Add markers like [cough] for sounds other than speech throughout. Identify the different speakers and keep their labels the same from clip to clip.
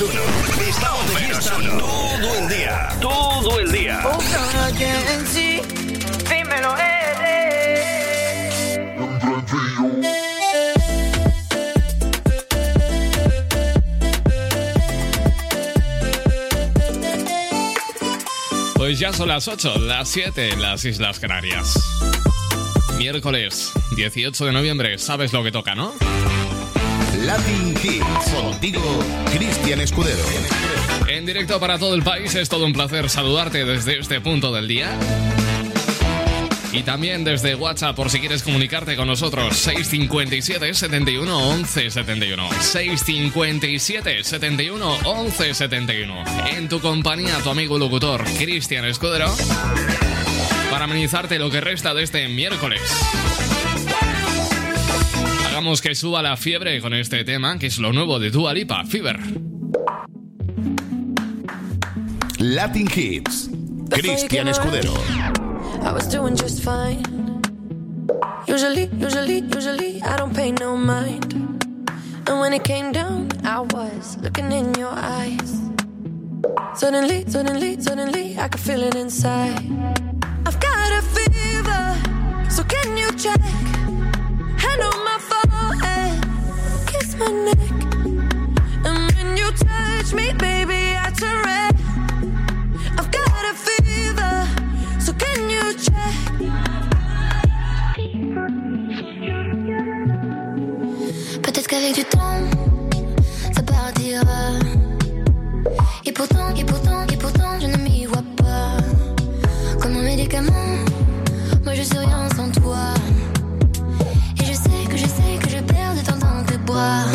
Speaker 1: números uno. Estamos de fiesta todo el día. Todo el día.
Speaker 2: Pues ya son las 8, las 7 en las Islas Canarias. Miércoles 18 de noviembre, sabes lo que toca, ¿no?
Speaker 1: Latin Hits. Contigo, Cristian Escudero.
Speaker 2: En directo para todo el país, es todo un placer saludarte desde este punto del día. Y también desde WhatsApp por si quieres comunicarte con nosotros 657 71 11 71 657 71 11 71 En tu compañía tu amigo locutor Cristian Escudero para amenizarte lo que resta de este miércoles. Hagamos que suba la fiebre con este tema que es lo nuevo de Dua Lipa, Fever.
Speaker 1: Latin Hits. Cristian Escudero.
Speaker 3: I was doing just fine. Usually, usually, usually, I don't pay no mind. And when it came down, I was looking in your eyes. Suddenly, suddenly, suddenly, I could feel it inside. I've got a fever, so can you check? And when you touch me, baby, I turn. I've got a fever, so can you check?
Speaker 4: Peut-être qu'avec du temps, ça partira. Et pourtant, et pourtant, et pourtant, je ne m'y vois pas. Comme un médicament, moi je suis rien sans toi. Et je sais que je sais que je perds de temps en temps de boire.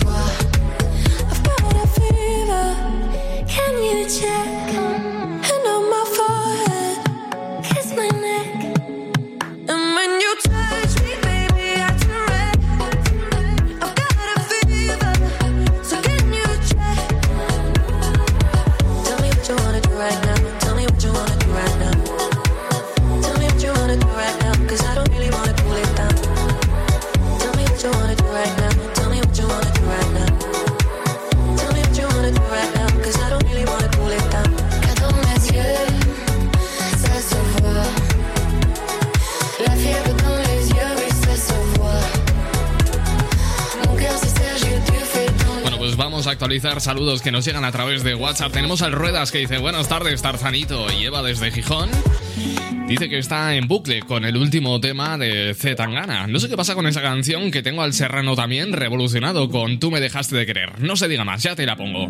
Speaker 4: Toi.
Speaker 2: Saludos que nos llegan a través de WhatsApp. Tenemos al Ruedas que dice, buenas tardes, Tarzanito. Y Eva desde Gijón. Dice que está en bucle con el último tema de Z Tangana. No sé qué pasa con esa canción que tengo al Serrano también revolucionado con Tú me dejaste de querer. No se diga más, ya te la pongo.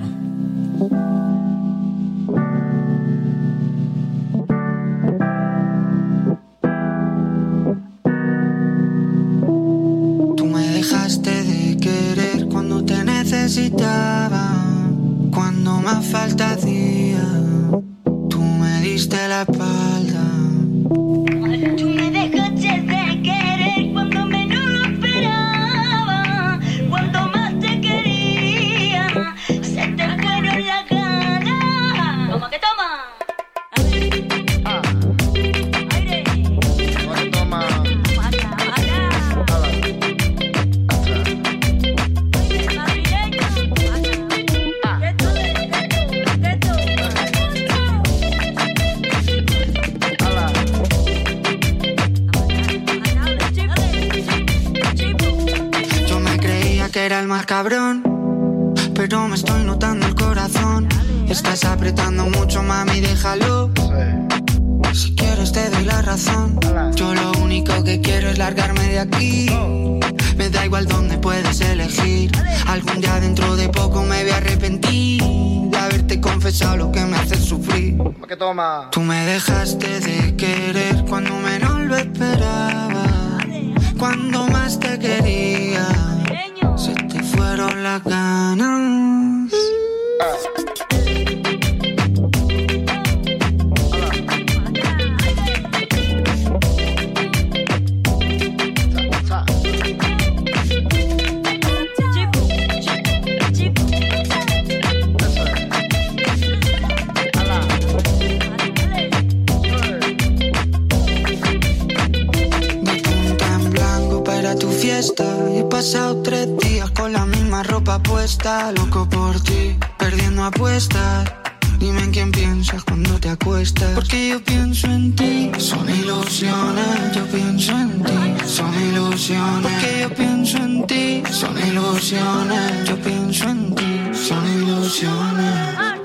Speaker 5: Porque yo pienso en ti. Son ilusiones, yo pienso en ti. Son ilusiones. Porque yo pienso en ti. Son ilusiones, yo pienso en ti. Son ilusiones.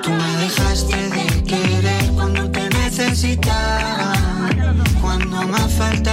Speaker 5: Tú me dejaste de querer cuando te necesitaba. Cuando más falta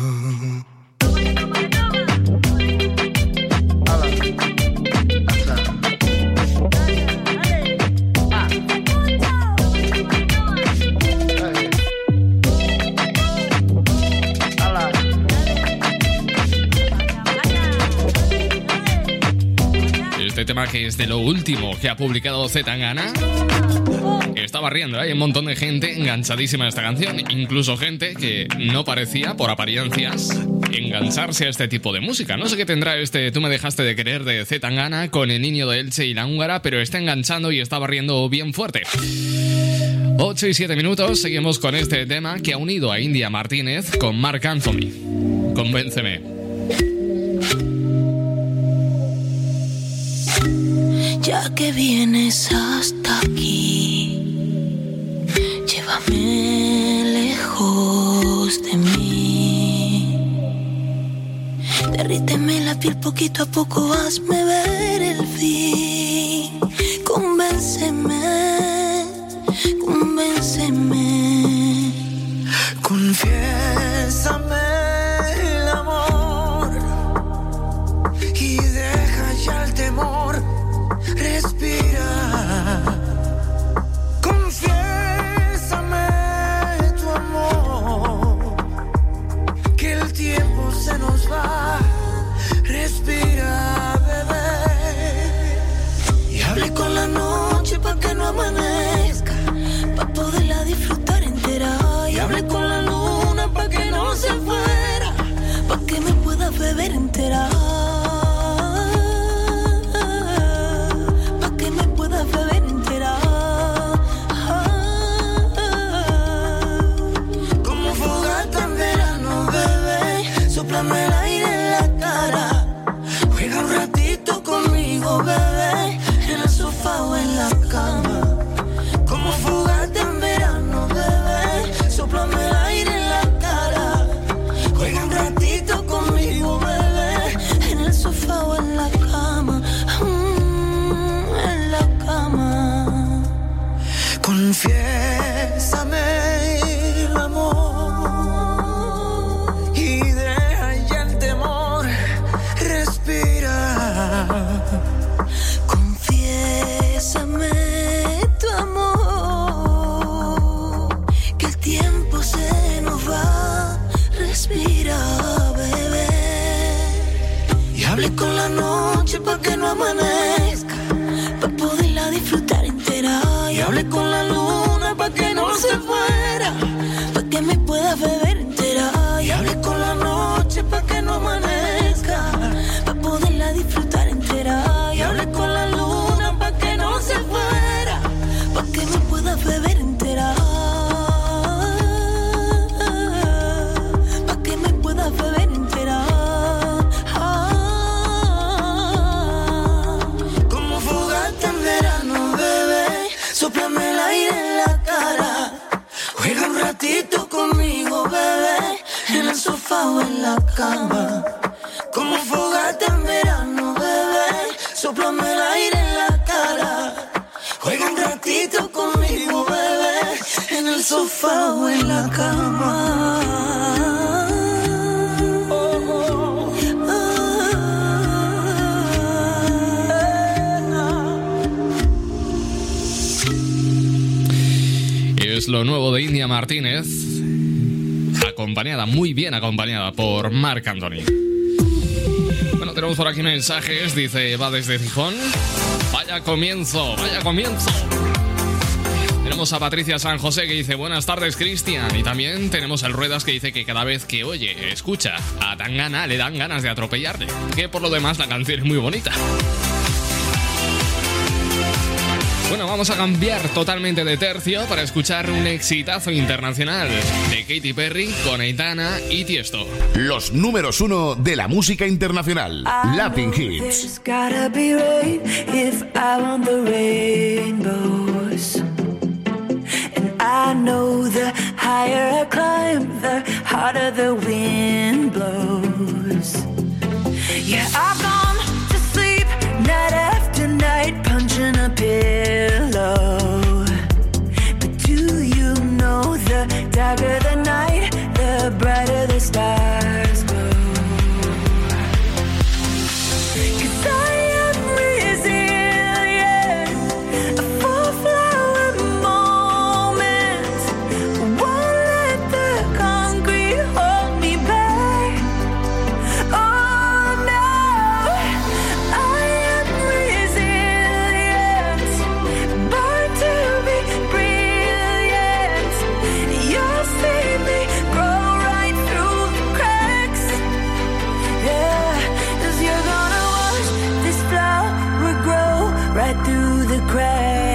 Speaker 2: Este tema que es de lo último que ha publicado Zetangana. Está barriendo, ¿eh? hay un montón de gente enganchadísima a esta canción, incluso gente que no parecía, por apariencias, engancharse a este tipo de música. No sé qué tendrá este Tú me dejaste de querer de Zetangana con el niño de Elche y la húngara, pero está enganchando y está barriendo bien fuerte. 8 y 7 minutos, seguimos con este tema que ha unido a India Martínez con Mark Anthony. Convénceme.
Speaker 6: Ya que vienes hasta aquí, llévame lejos de mí. Derríteme la piel poquito a poco, hazme ver el fin. Convénceme, convénceme.
Speaker 5: Confiésame beber entera. Confiésame
Speaker 6: tu amor, que el tiempo se nos va. Respira, bebé.
Speaker 5: Y hable con la noche para que no amanezca.
Speaker 6: Para poderla disfrutar entera.
Speaker 5: Y hable con la luna para que no se fuera. Sofá en la cama.
Speaker 2: Es lo nuevo de India Martínez, acompañada, muy bien acompañada por Marc Anthony. Bueno, tenemos por aquí mensajes, dice, va desde Gijón. Vaya comienzo, vaya comienzo. Tenemos a Patricia San José que dice buenas tardes Cristian y también tenemos el Ruedas que dice que cada vez que oye, escucha a Tangana le dan ganas de atropellarle, que por lo demás la canción es muy bonita. Bueno, vamos a cambiar totalmente de tercio para escuchar un exitazo internacional de Katy Perry con Aitana y Tiesto.
Speaker 1: Los números uno de la música internacional. Latin Hits.
Speaker 7: I know the higher I climb, the harder the wind blows. Yeah, I've gone to sleep night after night, punching a pillow. But do you know the darker the night, the brighter the stars through the cracks.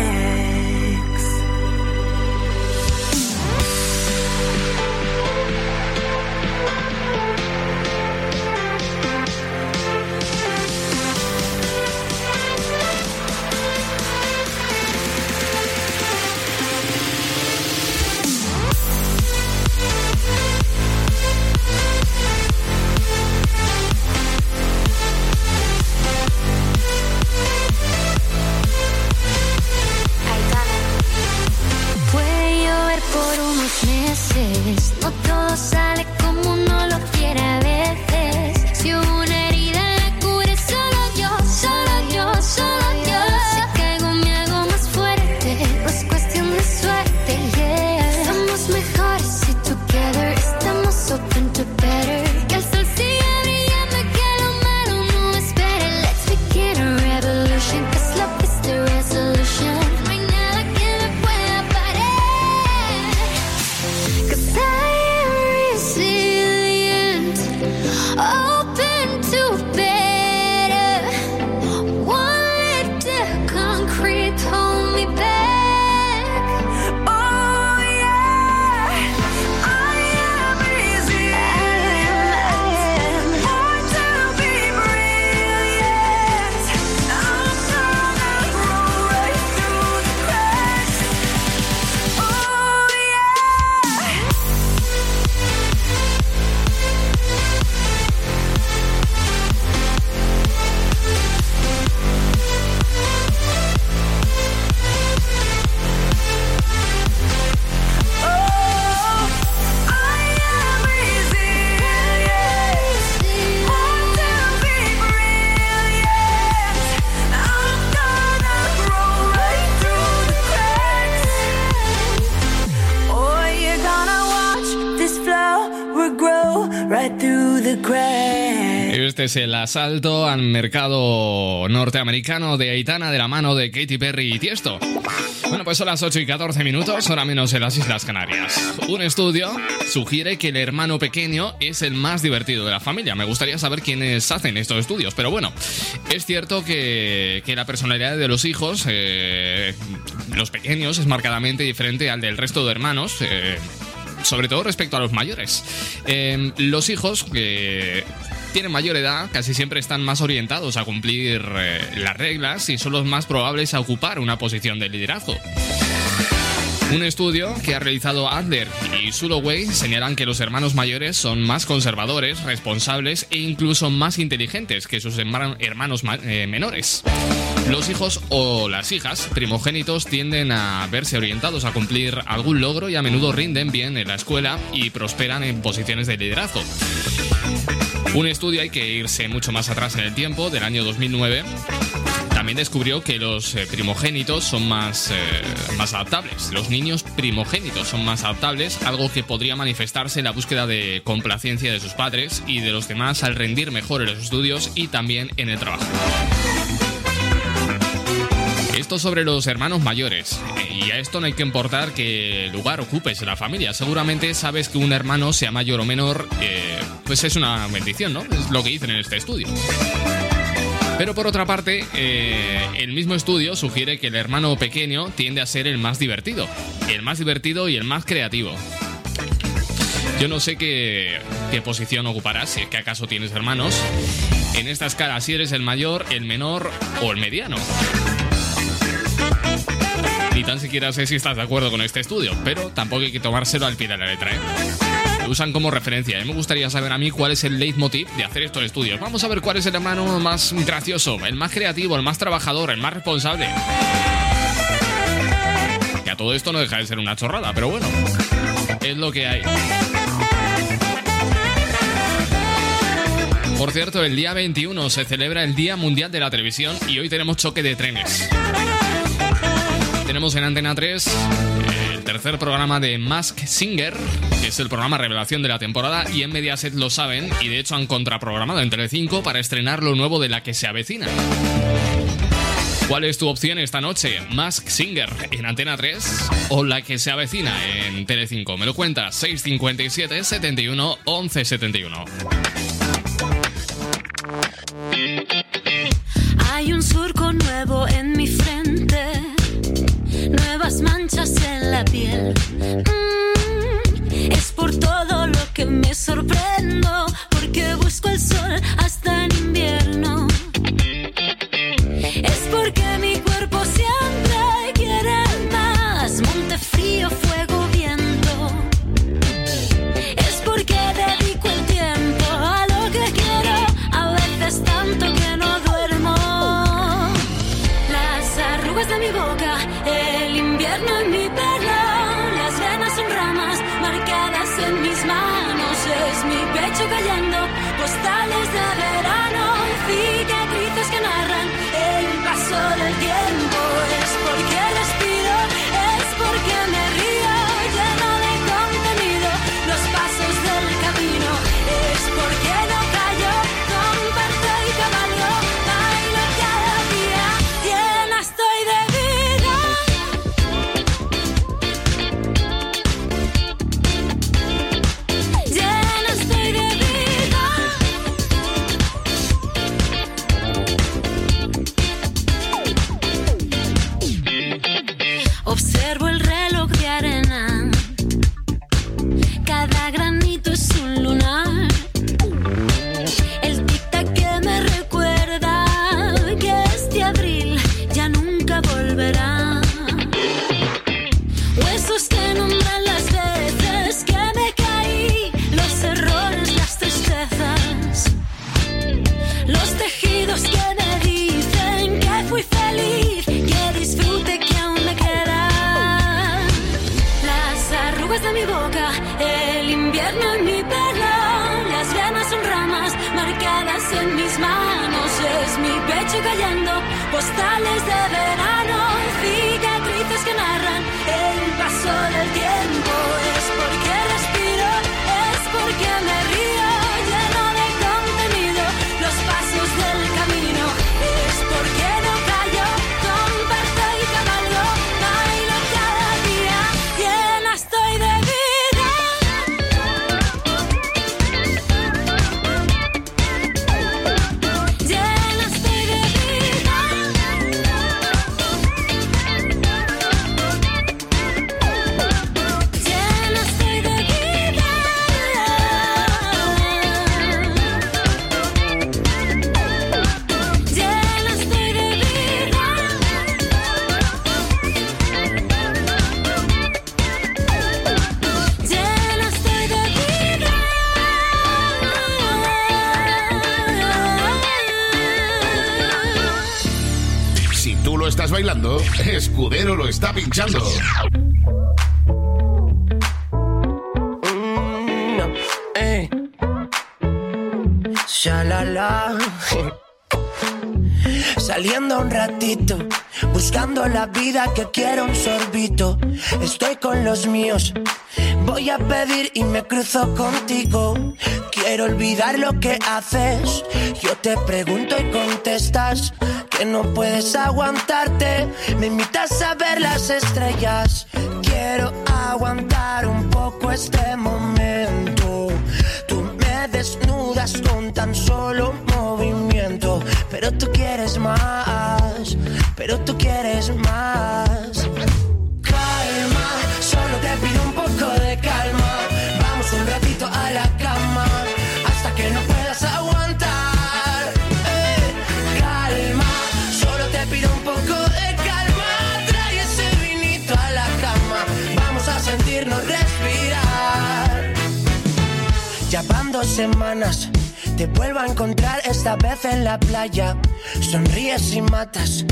Speaker 4: Es el
Speaker 2: asalto al mercado norteamericano de Aitana de la mano de Katy Perry y Tiesto. Bueno, pues son las 8 y 14 minutos, hora menos en las Islas Canarias. Un estudio sugiere que el hermano pequeño es el más divertido de la familia. Me gustaría saber quiénes hacen estos estudios, pero bueno, es cierto que, que la personalidad de los hijos, eh, los pequeños, es marcadamente diferente al del resto de hermanos. eh, sobre todo respecto a los mayores. Eh, los hijos que tienen mayor edad casi siempre están más orientados a cumplir eh, las reglas y son los más probables a ocupar una posición de liderazgo. Un estudio que ha realizado Adler y Suloway señalan que los hermanos mayores son más conservadores, responsables e incluso más inteligentes que sus herma- hermanos ma- eh, menores. Los hijos o las hijas primogénitos tienden a verse orientados a cumplir algún logro y a menudo rinden bien en la escuela y prosperan en posiciones de liderazgo. Un estudio, hay que irse mucho más atrás en el tiempo, del año 2009, también descubrió que los eh, primogénitos son más, eh, más adaptables. Los niños primogénitos son más adaptables, algo que podría manifestarse en la búsqueda de complacencia de sus padres y de los demás al rendir mejor en los estudios y también en el trabajo. Esto sobre los hermanos mayores. Y a esto no hay que importar qué lugar ocupes en la familia. Seguramente sabes que un hermano, sea mayor o menor, eh, pues es una bendición, ¿no? Es lo que dicen en este estudio. Pero por otra parte, eh, el mismo estudio sugiere que el hermano pequeño tiende a ser el más divertido. El más divertido y el más creativo. Yo no sé qué, qué posición ocuparás, si es que acaso tienes hermanos. En esta escala, si eres el mayor, el menor o el mediano. Ni tan siquiera sé si estás de acuerdo con este estudio, pero tampoco hay que tomárselo al pie de la letra, ¿eh? Lo usan como referencia. Y me gustaría saber a mí cuál es el leitmotiv de hacer estos estudios. Vamos a ver cuál es el hermano más gracioso, el más creativo, el más trabajador, el más responsable. Que a todo esto no deja de ser una chorrada, pero bueno, es lo que hay. Por cierto, el día 21 se celebra el Día Mundial de la Televisión y hoy tenemos choque de trenes. Tenemos en Antena 3 el tercer programa de Mask Singer, que es el programa revelación de la temporada, y en Mediaset lo saben, y de hecho han contraprogramado en Telecinco para estrenar lo nuevo de la que se avecina. ¿Cuál es tu opción esta noche? ¿Mask Singer en Antena 3 o la que se avecina en Telecinco? Me lo cuentas 657 71 11 71.
Speaker 5: Hay un surco nuevo en mi manchas en la piel. Mm, es por todo lo que me sorprendo, porque busco el sol hasta
Speaker 8: Pinchando.
Speaker 9: Ey. Shalala. Saliendo un ratito, buscando la vida que quiero un sorbito. Estoy con los míos, voy a pedir y me cruzo contigo. Quiero olvidar lo que haces. Yo te pregunto y contestas que no puedes aguantarte. Me invitas a ver las estrellas. Quiero aguantar un poco este momento. Tú me desnudas con tan solo movimiento. Pero tú quieres más. Pero tú quieres más. Dos semanas. Te vuelvo a encontrar esta vez en la playa. Sonríes y matas.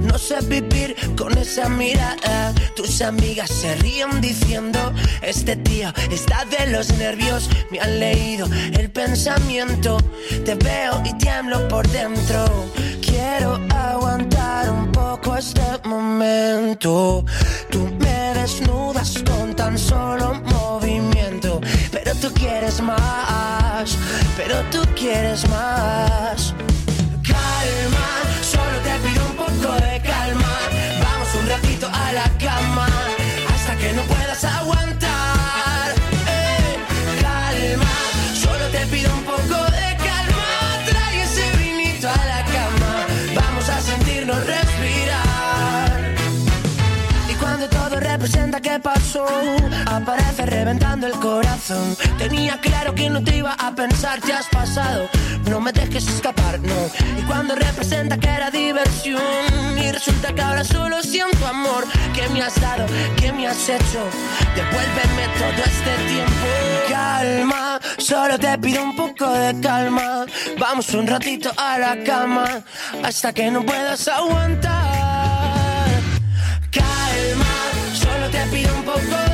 Speaker 9: No sé vivir con esa mirada. Tus amigas se ríen diciendo: Este tío está de los nervios. Me han leído el pensamiento. Te veo y tiemblo por dentro. Quiero aguantar un poco este momento. Tú me desnudas con tan solo movimiento. Tú quieres más. Pero tú quieres más. Calma, solo te pido un poco de calma. Vamos un ratito a la cama hasta que no que pasó, aparece reventando el corazón. Tenía claro que no te iba a pensar, te has pasado. No me dejes escapar, no. Y cuando representa que era diversión, y resulta que ahora solo siento amor. que me has dado? que me has hecho? Devuélveme todo este tiempo. Calma, solo te pido un poco de calma. Vamos un ratito a la cama hasta que no puedas aguantar. Calma, te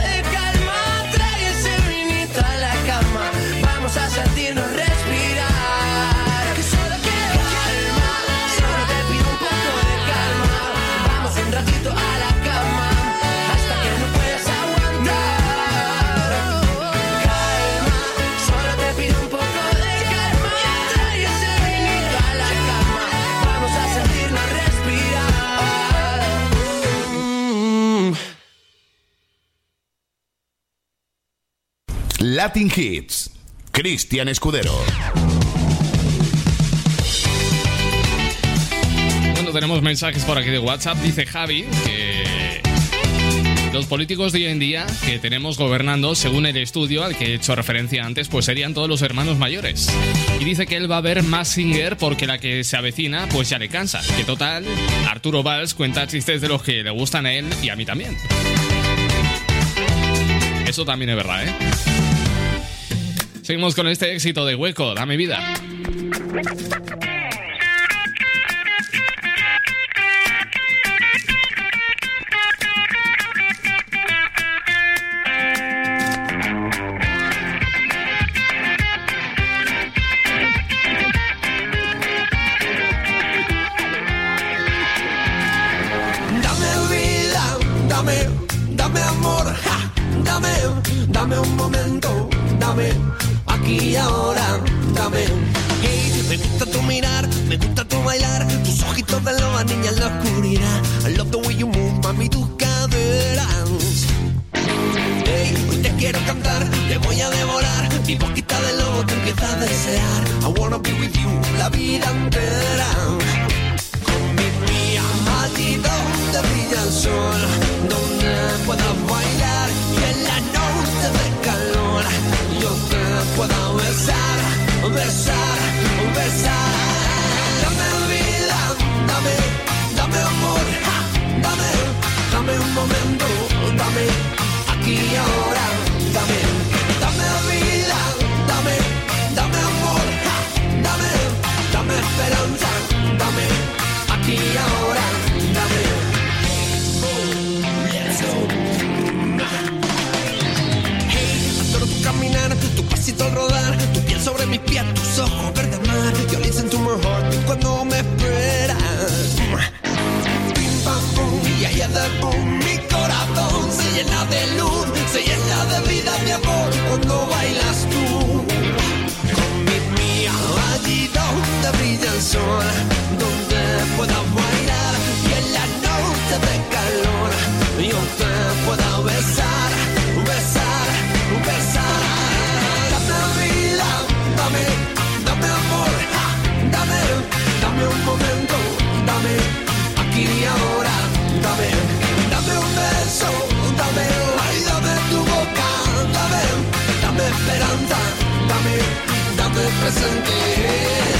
Speaker 8: Latin Hits. Cristian Escudero.
Speaker 2: Bueno, tenemos mensajes por aquí de WhatsApp. Dice Javi que los políticos de hoy en día que tenemos gobernando, según el estudio al que he hecho referencia antes, pues serían todos los hermanos mayores. Y dice que él va a ver más Singer porque la que se avecina, pues ya le cansa. Que total, Arturo Valls cuenta chistes de los que le gustan a él y a mí también. Eso también es verdad, ¿eh? Seguimos con este éxito de Hueco, Dame Vida.
Speaker 10: Dame dame, amor, dame, dame un momento, dame, y ahora, dame. Hey, me gusta tu mirar, me gusta tu bailar, tus ojitos de loba, niña en la oscuridad. I love the way you move, mami, tus caderas. Hey, hoy te quiero cantar, te voy a devorar, mi boquita de lobo te empieza a desear. I wanna be with you la vida entera allí donde brilla el sol, donde puedas te pueda besar, besar, besar. Dame vida, dame, dame amor, ja, dame, dame un momento, dame aquí ahora, a tus ojos verde mar. You're listening to my heart cuando me esperas. Pim pam pum, y allá de boom. Mi corazón se llena de luz, se llena de vida, de amor cuando bailas tú. Con mi mía, allí donde brilla el sol, donde pueda
Speaker 11: bailar y en la noche de calor yo te pueda besar. un dame, aquí y ahora, dame, dame un beso, dame, ay, dame tu boca, dame, dame esperanza, dame, dame
Speaker 10: presente.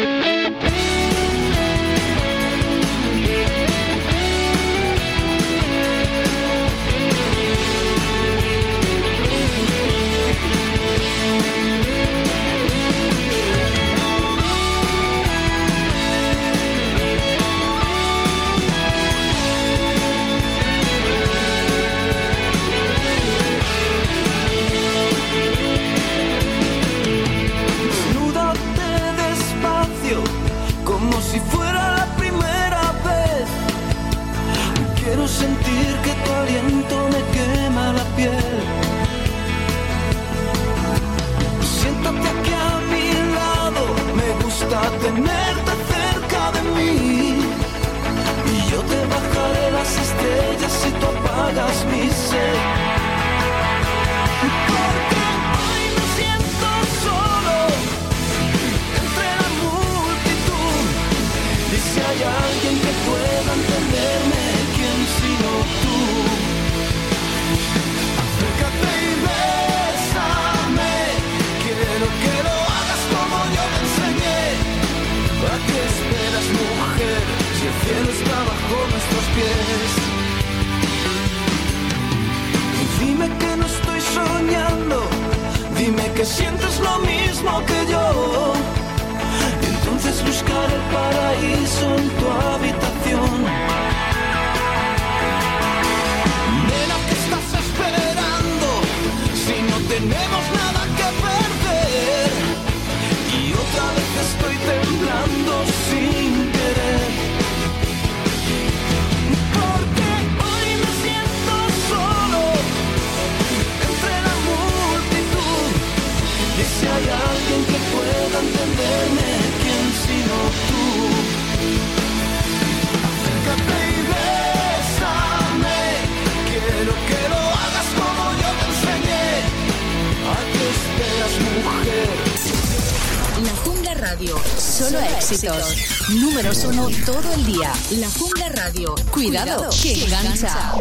Speaker 11: La
Speaker 10: Jungla Radio. Cuidado, que engancha.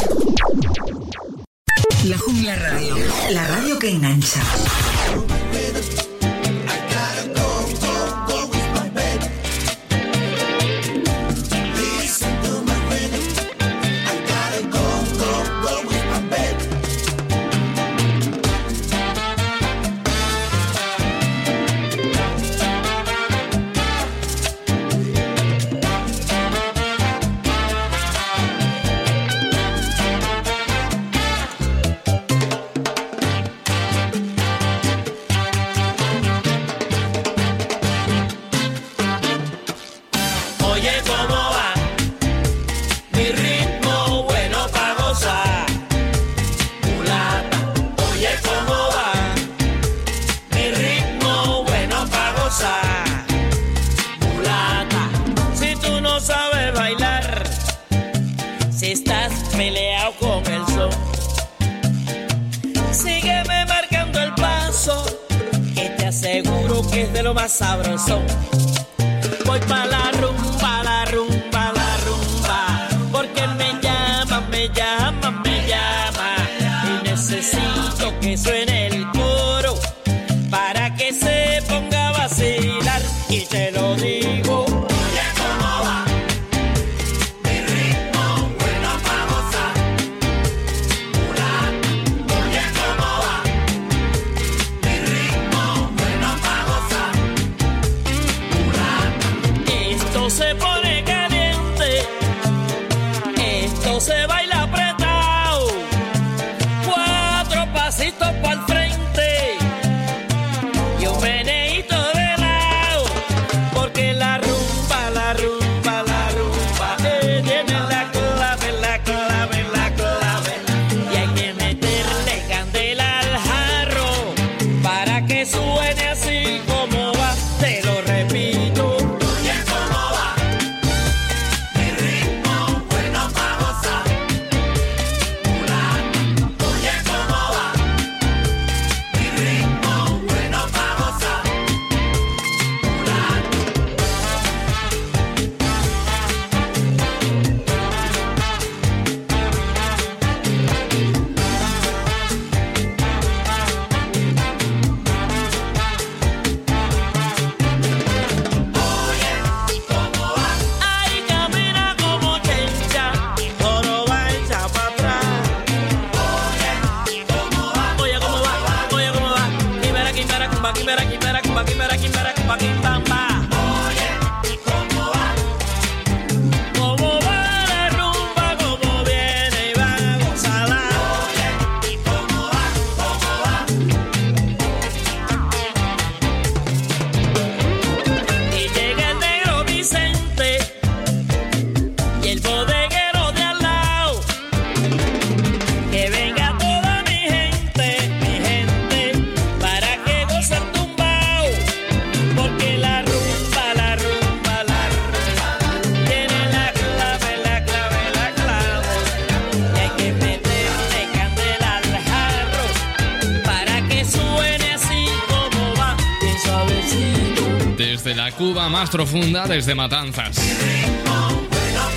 Speaker 2: Cuba más profunda desde Matanzas.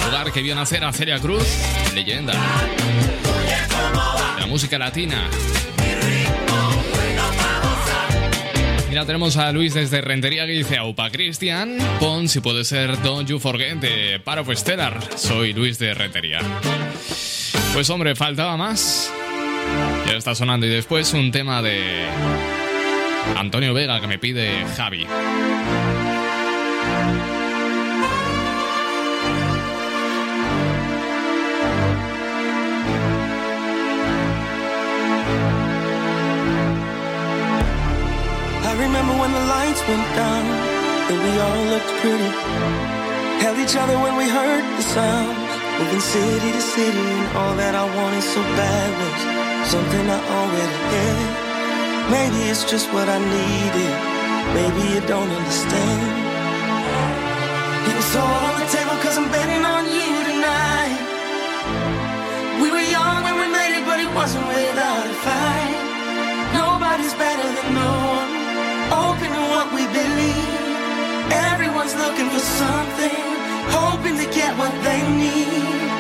Speaker 2: Lugar que vio nacer a Celia Cruz, leyenda. La música latina. Mira, tenemos a Luis desde Rentería que dice Aupa Cristian. Pon si puede ser Don't You Forget de Paro Stellar. Soy Luis de Rentería. Pues hombre, faltaba más. Ya está sonando y después un tema de Antonio Vega que me pide Javi.
Speaker 12: remember when the lights went down and we all looked pretty. Held each other when we heard the sounds, moving city to city, and all that I wanted so bad was something I already had. Maybe it's just what I needed. Maybe you don't understand. It was all on the table cause I'm. Everyone's looking for something, hoping to get what they need.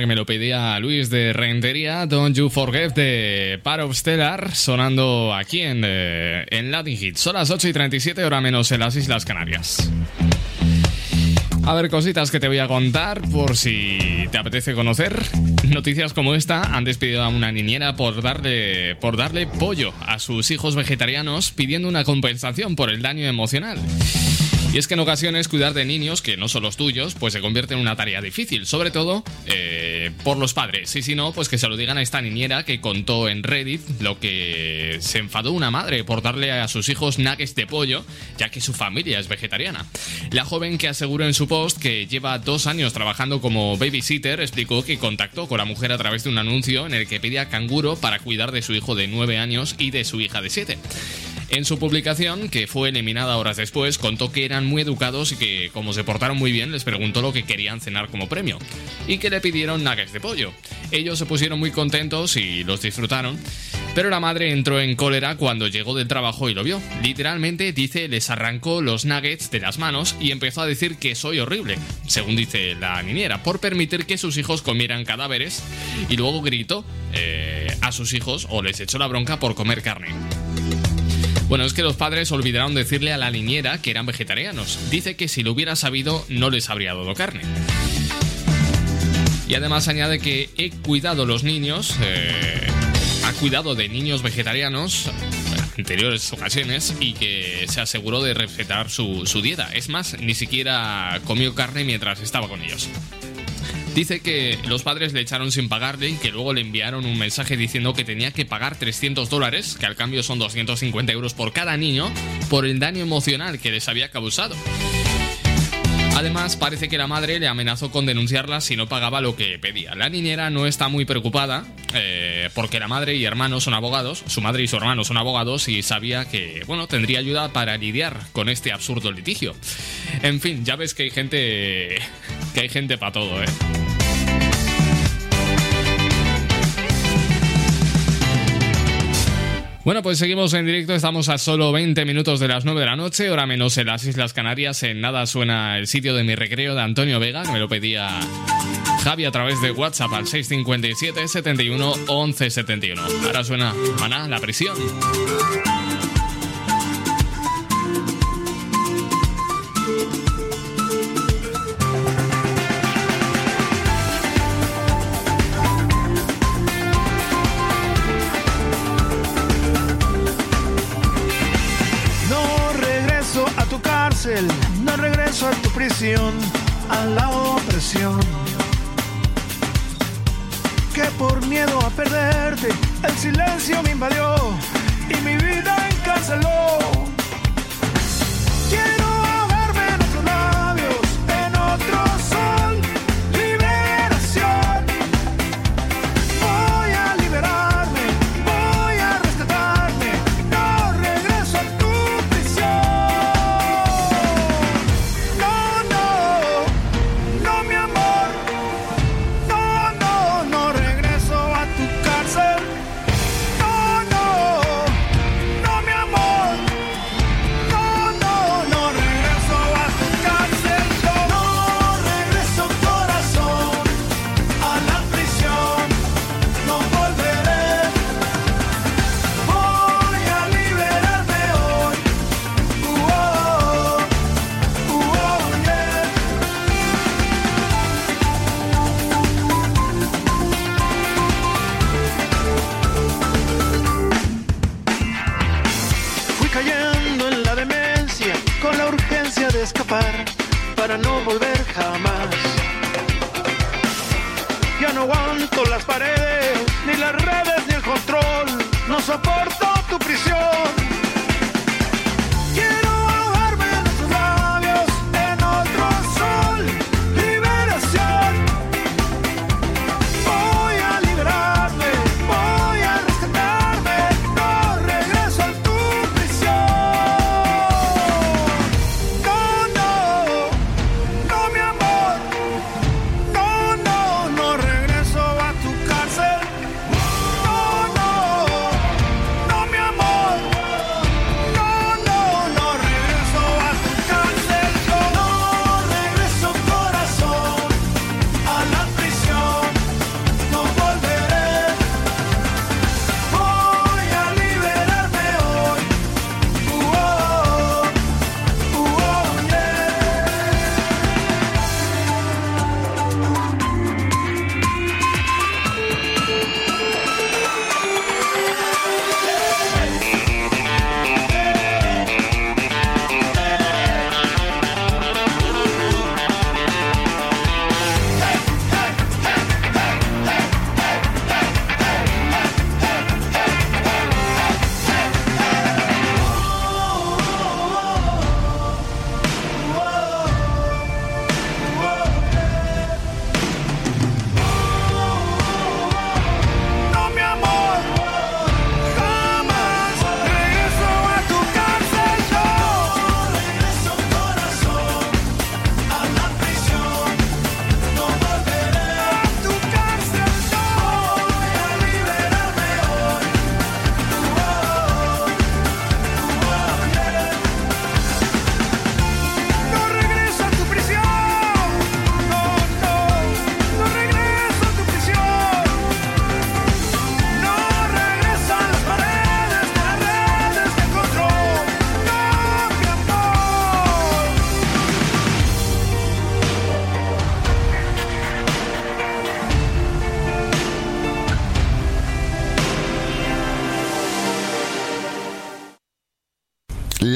Speaker 2: Que me lo pedía Luis de Rentería, Don't You Forget de Par of Stellar, sonando aquí en, eh, en Latin Hits. Son las 8 y 37, hora menos en las Islas Canarias. A ver, cositas que te voy a contar por si te apetece conocer. Noticias como esta han despedido a una niñera por darle, por darle pollo a sus hijos vegetarianos pidiendo una compensación por el daño emocional. Y es que en ocasiones cuidar de niños que no son los tuyos, pues se convierte en una tarea difícil, sobre todo eh, por los padres. Y si no, pues que se lo digan a esta niñera que contó en Reddit lo que se enfadó una madre por darle a sus hijos nuggets de pollo, ya que su familia es vegetariana. La joven que aseguró en su post que lleva dos años trabajando como babysitter explicó que contactó con la mujer a través de un anuncio en el que pedía canguro para cuidar de su hijo de 9 años y de su hija de 7. En su publicación, que fue eliminada horas después, contó que eran muy educados y que, como se portaron muy bien, les preguntó lo que querían cenar como premio. Y que le pidieron nuggets de pollo. Ellos se pusieron muy contentos y los disfrutaron. Pero la madre entró en cólera cuando llegó del trabajo y lo vio. Literalmente, dice, les arrancó los nuggets de las manos y empezó a decir que soy horrible, según dice la niñera, por permitir que sus hijos comieran cadáveres. Y luego gritó eh, a sus hijos o les echó la bronca por comer carne. Bueno, es que los padres olvidaron decirle a la niñera que eran vegetarianos. Dice que si lo hubiera sabido no les habría dado carne. Y además añade que he cuidado los niños, eh, ha cuidado de niños vegetarianos en anteriores ocasiones y que se aseguró de respetar su, su dieta. Es más, ni siquiera comió carne mientras estaba con ellos. Dice que los padres le echaron sin pagarle y que luego le enviaron un mensaje diciendo que tenía que pagar 300 dólares, que al cambio son 250 euros por cada niño, por el daño emocional que les había causado. Además, parece que la madre le amenazó con denunciarla si no pagaba lo que pedía. La niñera no está muy preocupada eh, porque la madre y hermano son abogados, su madre y su hermano son abogados y sabía que, bueno, tendría ayuda para lidiar con este absurdo litigio. En fin, ya ves que hay gente que hay gente para todo, ¿eh? Bueno, pues seguimos en directo, estamos a solo 20 minutos de las 9 de la noche, hora menos en las Islas Canarias. En nada suena el sitio de mi recreo de Antonio Vega, que me lo pedía Javi a través de WhatsApp al 657 71 11 71. Ahora suena Maná, la prisión.
Speaker 13: A la opresión. Que por miedo a perderte, el silencio me invadió y mi vida encarceló. Quiero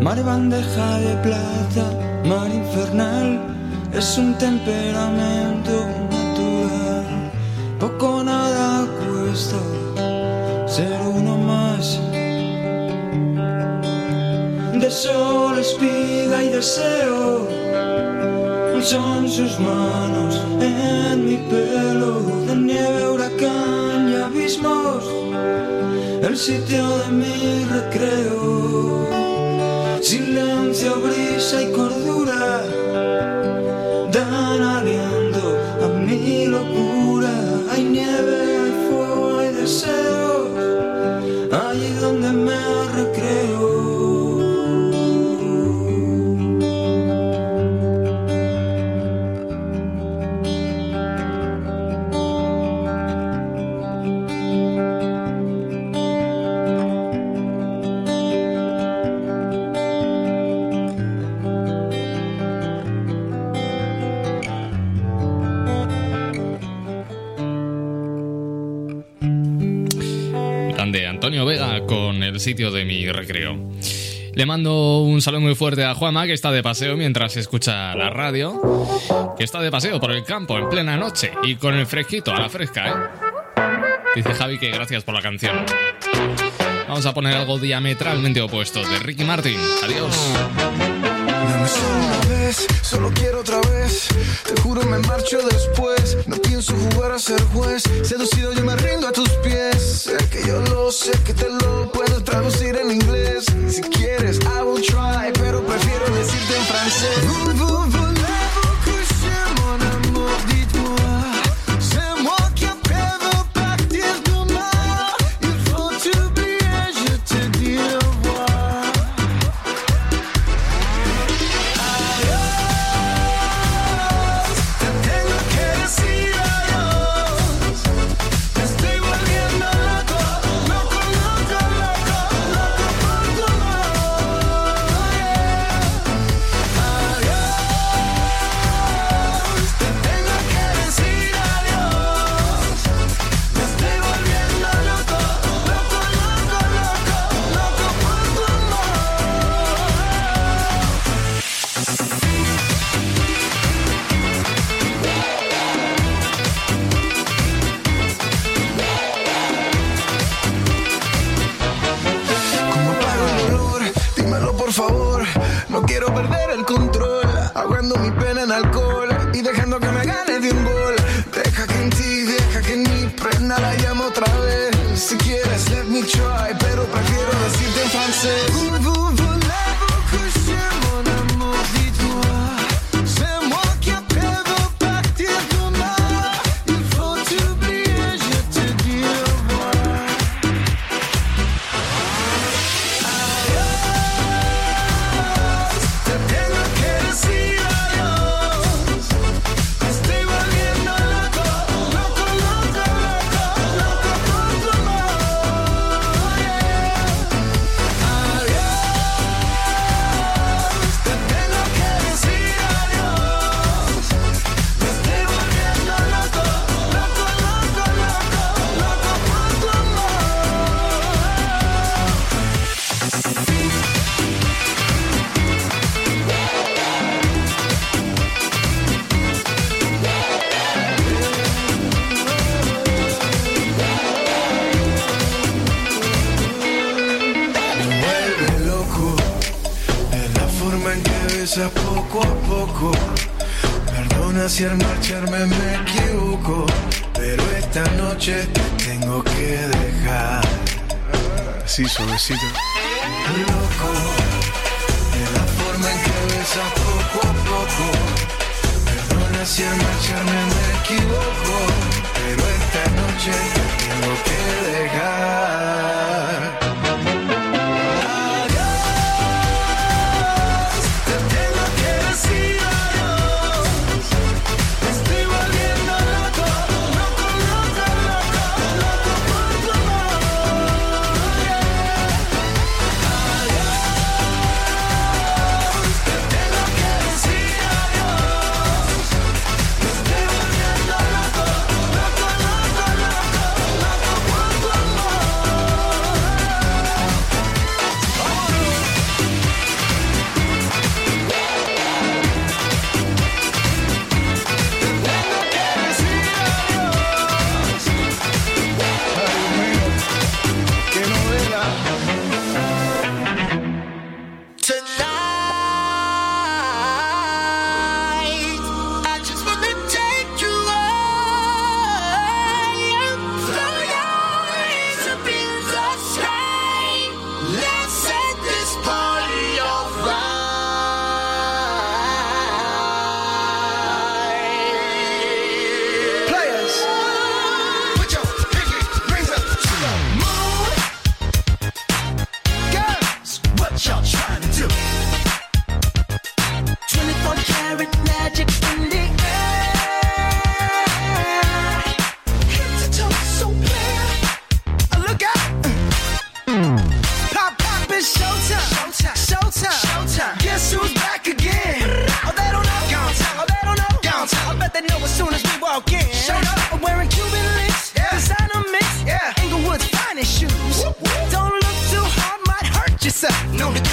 Speaker 14: Mar bandeja de plata, mar infernal, es un temperamento natural. Poco nada cuesta ser uno más de sol, espiga y deseo. Son sus manos en mi pelo, de nieve, huracán y abismos, el sitio de mi recreo. Silencio, brisa y cordura.
Speaker 2: Sitio de mi recreo. Le mando un saludo muy fuerte a Juanma, que está de paseo mientras escucha la radio. Que está de paseo por el campo en plena noche y con el fresquito a la fresca, ¿eh? Dice Javi que gracias por la canción. Vamos a poner algo diametralmente opuesto de Ricky Martin. Adiós.
Speaker 15: Solo una vez, solo quiero otra vez. Te juro me marcho después. No pienso jugar a ser juez. Seducido yo me rindo a tus pies. Sé que yo lo sé, que te lo puedo traducir en inglés. Si quieres, I will try, pero prefiero decirte en francés. Decirte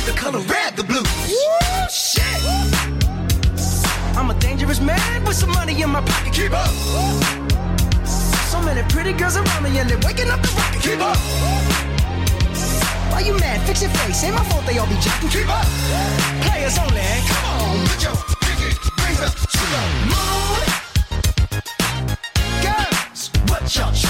Speaker 16: the color red the blues. Woo, shit. I'm a dangerous man with some money in my pocket. Keep up. So many pretty girls around me and they're waking up the rocket. Keep up. Why you mad? Fix your face. Ain't my fault they all be jacking. Keep up. Players only. Come on, put your pinky rings up to the moon. Girls, what y'all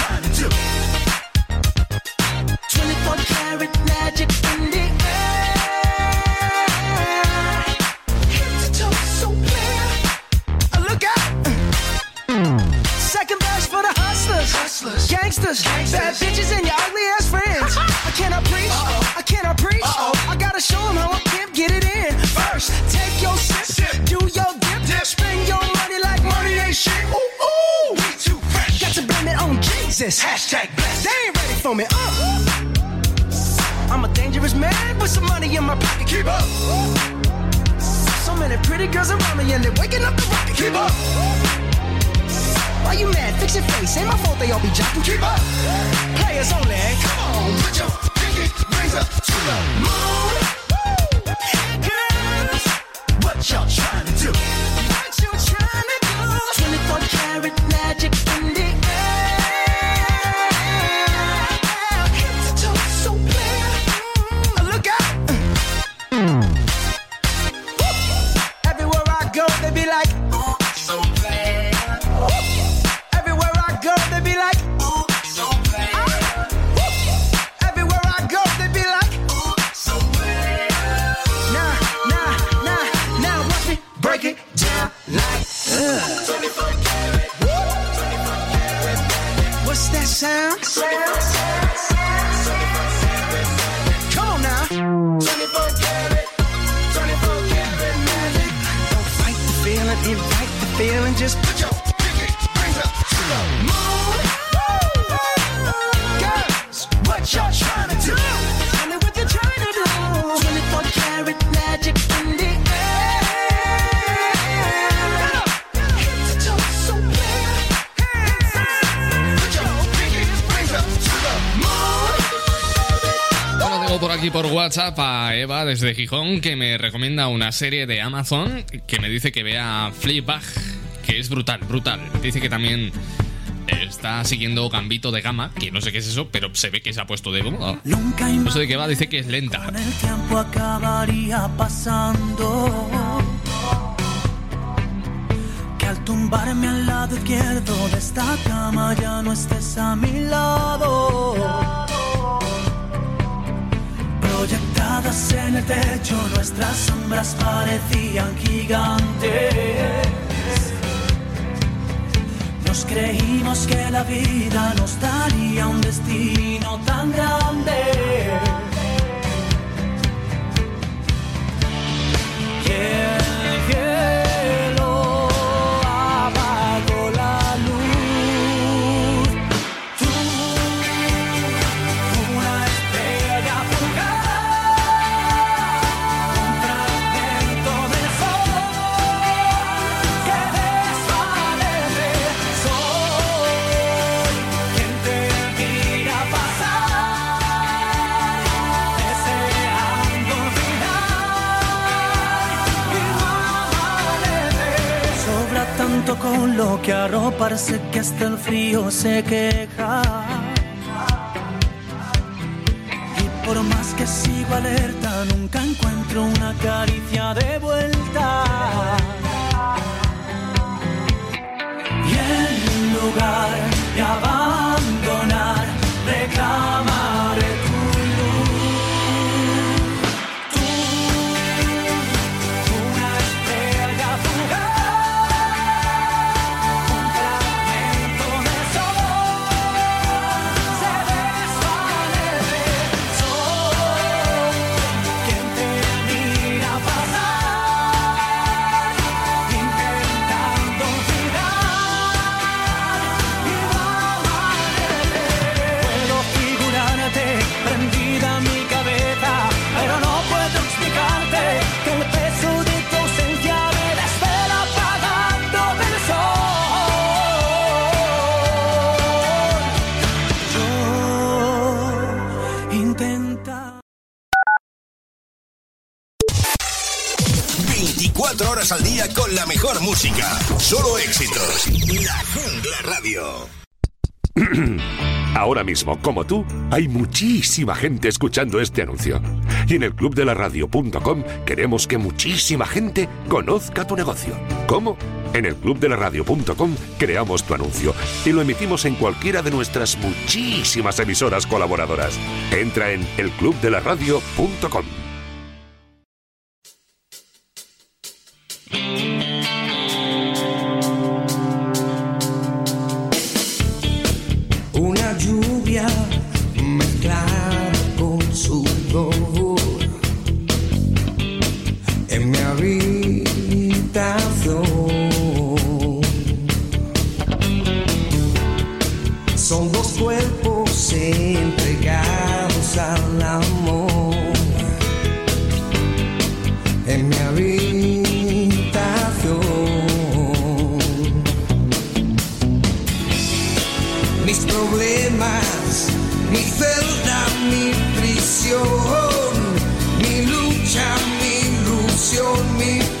Speaker 16: bad bitches, and your ugly ass friends. I cannot preach, I cannot preach. I gotta show 'em how a pimp get it in. First, take your sip, do your dip, spend your money like money ain't shit. Ooh, ooh, we too fresh. Got to blame it on Jesus. Hashtag blessed. They ain't ready for me. Uh. I'm a dangerous man with some money in my pocket. Keep up. So many pretty girls around me and they're waking up the rocket. Keep up. Why you mad? Fix your face. Ain't my fault they all be jocking. Keep up. Players only. Come on, put your pinky rings up to the moon. Girls, what y'all trying to do? What you trying to do? 24 karat magic
Speaker 2: aquí por WhatsApp a Eva desde Gijón que me recomienda una serie de Amazon que me dice que vea Fleabag, que es brutal, brutal. Dice que también está siguiendo Gambito de Gama, que no sé qué es eso, pero se ve que se ha puesto de moda. No sé de qué va, dice que es lenta.
Speaker 17: El tiempo acabaría pasando. tumbarme al lado izquierdo de esta cama, ya no estés a mi lado. Proyectadas en el techo, nuestras sombras parecían gigantes. Nos creímos que la vida nos daría un destino tan grande. Y con lo que arroparse que hasta el frío se queja. Y por más que sigo alerta, nunca encuentro una caricia de vuelta. Y en lugar de abandonar,
Speaker 1: 24 horas al día con la mejor música. Solo éxitos. La Jungla Radio. [clears throat]
Speaker 18: Ahora mismo, como tú, hay muchísima gente escuchando este anuncio. Y en el clubdelaradio.com queremos que muchísima gente conozca tu negocio. ¿Cómo? En el clubdelaradio.com creamos tu anuncio y lo emitimos en cualquiera de nuestras muchísimas emisoras colaboradoras. Entra en elclubdelaradio.com.
Speaker 19: mis problemas, mi celda, mi prisión, mi lucha, mi ilusión, mi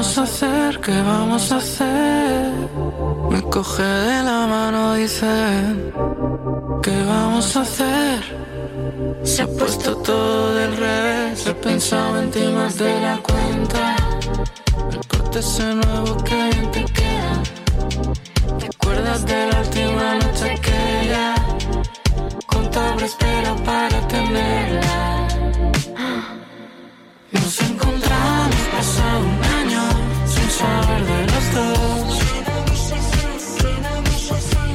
Speaker 20: vamos a hacer? ¿Qué vamos a hacer?
Speaker 21: Me coge de la mano, dice. ¿Qué vamos a hacer? Se ha puesto todo del revés. He pensado en ti más de la cuenta. El corte ese nuevo que bien te queda. ¿Te acuerdas de la última noche aquella? Contable espera para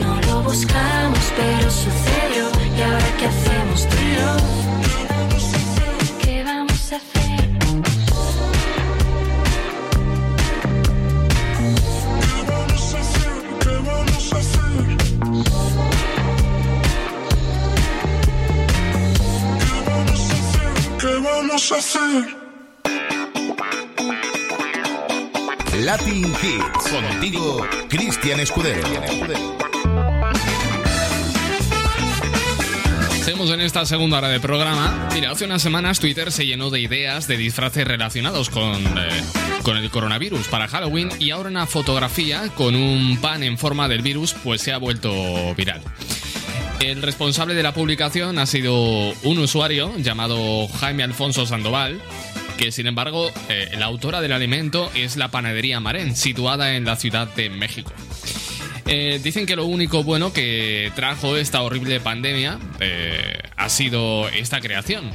Speaker 20: No lo buscamos, pero sucedió. ¿Y ahora qué hacemos tú y yo? ¿Qué vamos a hacer?
Speaker 22: ¿Qué vamos a hacer?
Speaker 1: Latin Hits. Contigo, Cristian Escudero.
Speaker 2: Seguimos en esta segunda hora de programa. Mira, hace unas semanas Twitter se llenó de ideas de disfraces relacionados con, eh, con el coronavirus para Halloween y ahora una fotografía con un pan en forma del virus pues se ha vuelto viral. El responsable de la publicación ha sido un usuario llamado Jaime Alfonso Sandoval, que sin embargo eh, la autora del alimento es la panadería Marén, situada en la Ciudad de México. Eh, dicen que lo único bueno que trajo esta horrible pandemia eh, ha sido esta creación.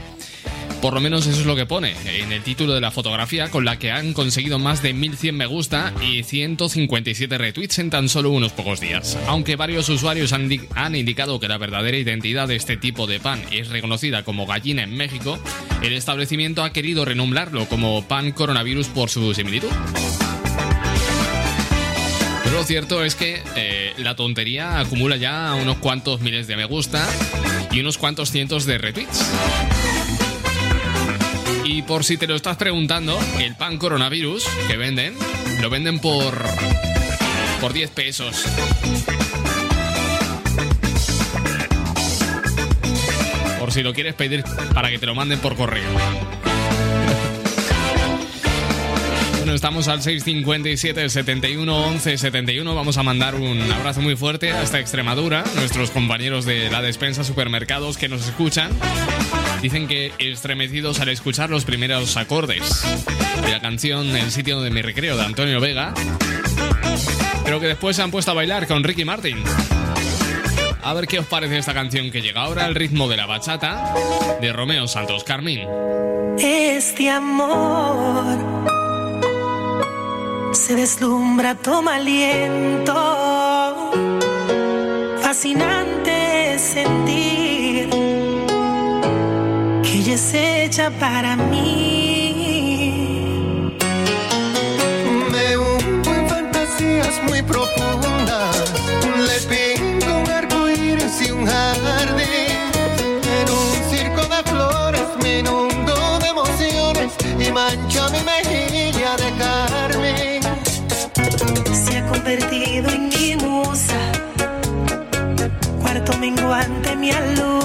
Speaker 2: Por lo menos eso es lo que pone en el título de la fotografía, con la que han conseguido más de 1100 me gusta y 157 retweets en tan solo unos pocos días. Aunque varios usuarios han, han indicado que la verdadera identidad de este tipo de pan es reconocida como gallina en México, el establecimiento ha querido renombrarlo como pan coronavirus por su similitud. Pero lo cierto es que eh, la tontería acumula ya unos cuantos miles de me gusta y unos cuantos cientos de retweets. Y por si te lo estás preguntando, el pan coronavirus que venden, lo venden por. por 10 pesos. Por si lo quieres pedir para que te lo manden por correo. Bueno, estamos al 657 71 11 71. Vamos a mandar un abrazo muy fuerte hasta Extremadura, nuestros compañeros de la despensa supermercados que nos escuchan. Dicen que estremecidos al escuchar los primeros acordes de la canción El sitio de mi recreo de Antonio Vega, pero que después se han puesto a bailar con Ricky Martin. A ver qué os parece esta canción que llega ahora al ritmo de la bachata de Romeo Santos Carmín.
Speaker 23: Este amor se deslumbra, toma aliento. Fascinante sentir hecha para mí.
Speaker 22: Me hundo en fantasías muy profundas. Le pinto un arco iris y un jardín. En un circo de flores me inundo de emociones y mancho mi mejilla de carmín.
Speaker 23: Se ha convertido en mi musa. Cuarto menguante me alumbra.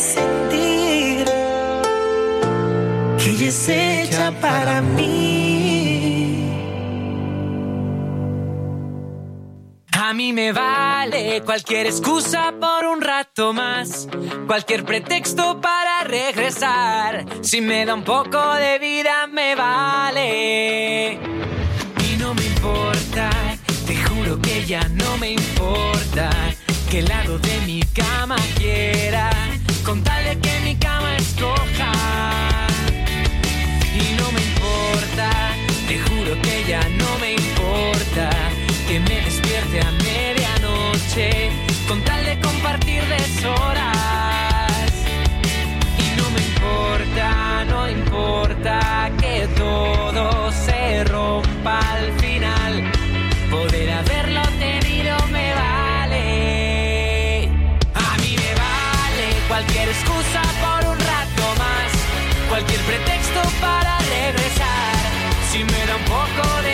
Speaker 23: Sentir que ella es hecha para mí.
Speaker 24: A mí me vale cualquier excusa por un rato más, cualquier pretexto para regresar. Si me da un poco de vida me vale. Y no me importa, te juro que ya no me importa el lado de mi cama quiera, con tal de que mi cama escoja. Y no me importa, te juro que ya no me importa que me despierte a medianoche con tal de compartir deshoras. Y no me importa, no importa que todo se rompa al final. Poder haberlo cualquier excusa por un rato más, cualquier pretexto para regresar. Si me da un poco de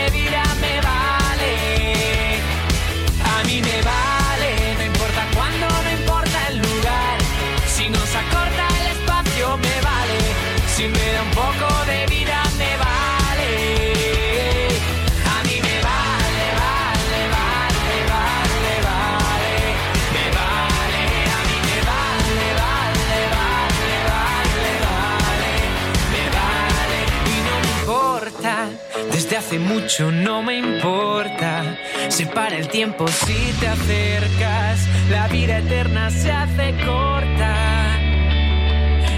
Speaker 24: Desde hace mucho no me importa. Se para el tiempo si te acercas. La vida eterna se hace corta.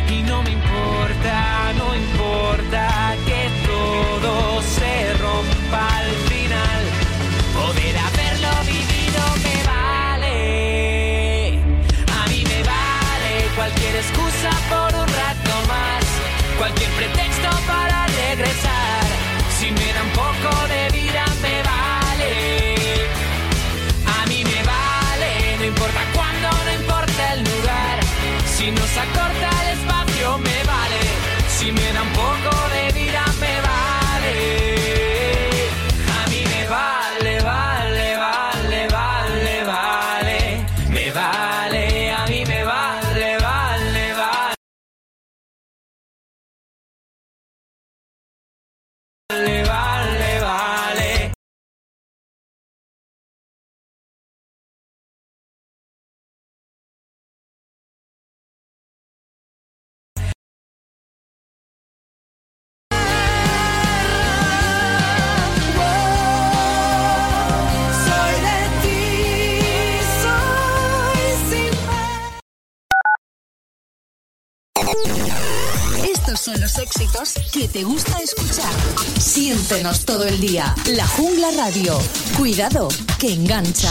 Speaker 24: Y no me importa, no importa que todo se rompa al final. Poder haberlo vivido me vale. A mí me vale cualquier excusa por un rato más. Cualquier pretexto para regresar. Un poco de
Speaker 11: son los éxitos que te gusta escuchar. Siéntenos todo el día. La Jungla Radio. Cuidado, que engancha.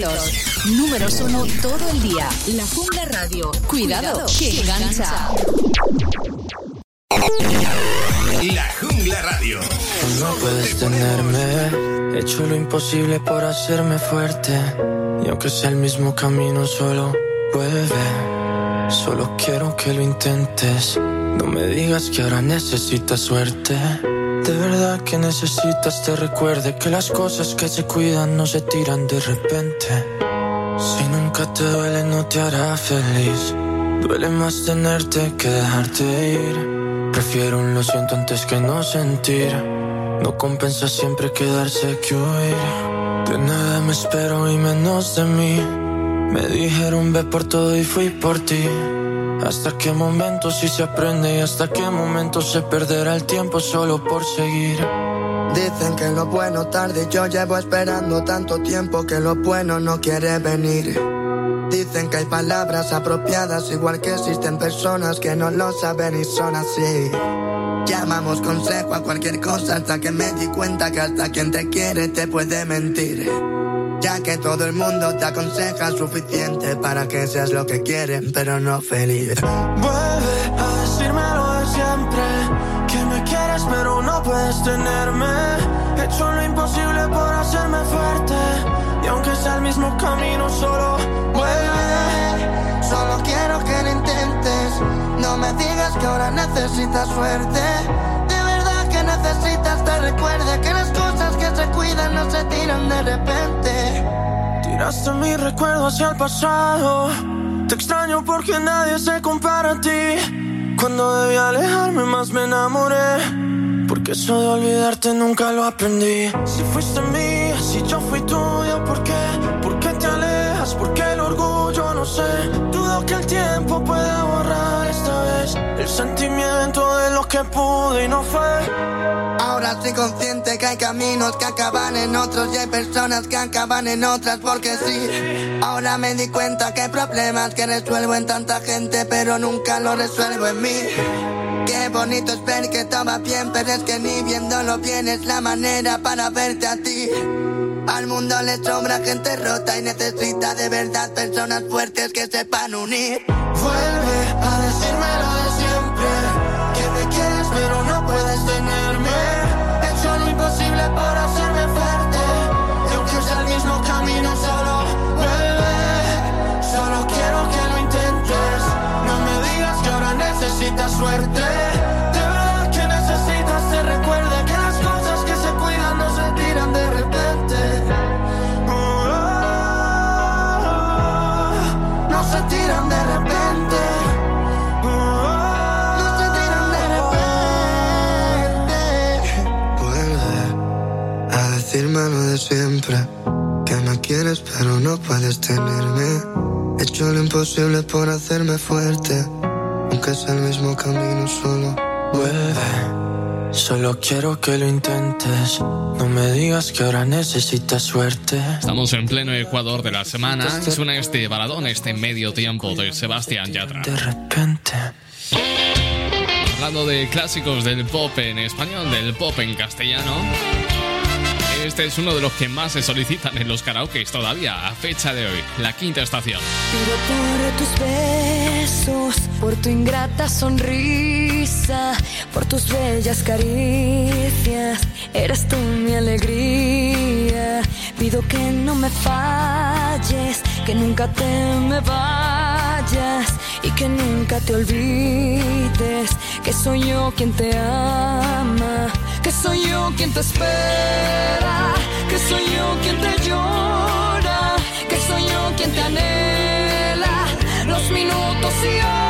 Speaker 11: éxitos. Números uno todo el día. La Jungla Radio. Cuidado, que engancha.
Speaker 1: La Jungla Radio.
Speaker 9: No puedes tenerme, he hecho lo imposible por hacerme fuerte. Y aunque sea el mismo camino, solo vuelve. Solo quiero que lo intentes. No me digas que ahora necesitas suerte. De verdad que necesitas te recuerde que las cosas que se cuidan no se tiran de repente. Si nunca te duele, no te hará feliz. Duele más tenerte que dejarte ir. Prefiero un lo siento antes que no sentir. No compensa siempre quedarse que huir. De nada me espero y menos de mí. Me dijeron ve por todo y fui por ti. Hasta qué momento sí se aprende y hasta qué momento se perderá el tiempo solo por seguir.
Speaker 25: Dicen que lo bueno tarde, yo llevo esperando tanto tiempo que lo bueno no quiere venir. Dicen que hay palabras apropiadas, igual que existen personas que no lo saben y son así. Llamamos consejo a cualquier cosa hasta que me di cuenta que hasta quien te quiere te puede mentir. Ya que todo el mundo te aconseja suficiente para que seas lo que quieren, pero no feliz.
Speaker 9: Vuelve a decírmelo de siempre. Que me quieres, pero no puedes tenerme. He hecho lo imposible por hacerme fuerte. Y aunque sea el mismo camino, solo vuelve.
Speaker 25: Solo quiero que lo intentes. No me digas que ahora necesitas suerte. De verdad que necesitas te recuerde que cosas que cuidan no se tiran de repente.
Speaker 9: Tiraste mi recuerdo hacia el pasado. Te extraño porque nadie se compara a ti. Cuando debí alejarme, más me enamoré. Porque eso de olvidarte nunca lo aprendí. Si fuiste mía, si yo fui tuya, ¿por qué? ¿Por qué te alejas? ¿Por qué el orgullo? No sé. Dudo que el tiempo pueda borrar el sentimiento de lo que pude y no fue.
Speaker 26: Ahora estoy consciente que hay caminos que acaban en otros y hay personas que acaban en otras porque sí. Ahora me di cuenta que hay problemas que resuelvo en tanta gente pero nunca lo resuelvo en mí. Qué bonito es ver que va bien, pero es que ni viéndolo bien es la manera para verte a ti. Al mundo le sobra gente rota y necesita de verdad personas fuertes que sepan unir.
Speaker 9: Vuelve a
Speaker 26: Vuelve a decirme lo de siempre. Que me quieres pero no puedes tenerme. He hecho lo imposible por hacerme fuerte. Aunque sea el mismo camino solo.
Speaker 27: Vuelve. Solo quiero que lo intentes. No me digas que ahora necesitas suerte.
Speaker 2: Estamos en pleno Ecuador de la semana. Suena este baladón, este medio tiempo de Sebastián Yatra.
Speaker 27: De repente.
Speaker 2: Hablando de clásicos del pop en español, del pop en castellano. Este es uno de los que más se solicitan en los karaokes todavía, a fecha de hoy, la quinta estación.
Speaker 5: Pido por tus besos, por tu ingrata sonrisa, por tus bellas caricias. Eres tú mi alegría. Pido que no me falles, que nunca te me vayas y que nunca te olvides que soy yo quien te ama, que soy yo quien te espera, que soy yo quien te llora, que soy yo quien te anhela los minutos y horas.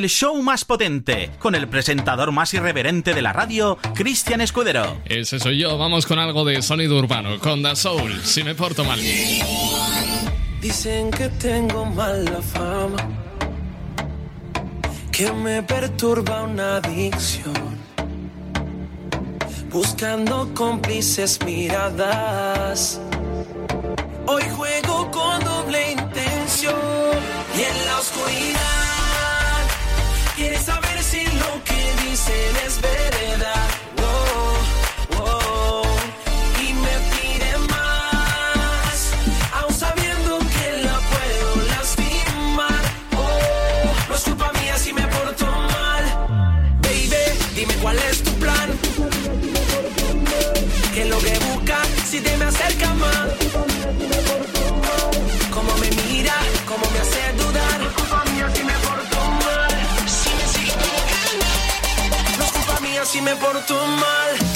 Speaker 5: el
Speaker 28: show más potente, con el presentador más irreverente de la radio, Cristian Escudero.
Speaker 2: Ese soy yo, vamos con algo de sonido urbano, con The Soul, si me porto mal.
Speaker 9: Dicen que tengo mala fama, que me perturba una adicción,
Speaker 29: buscando cómplices miradas. Hoy juego con doble intención y en la oscuridad. Quieres saber si lo que dicen es verdad. si me porto mal.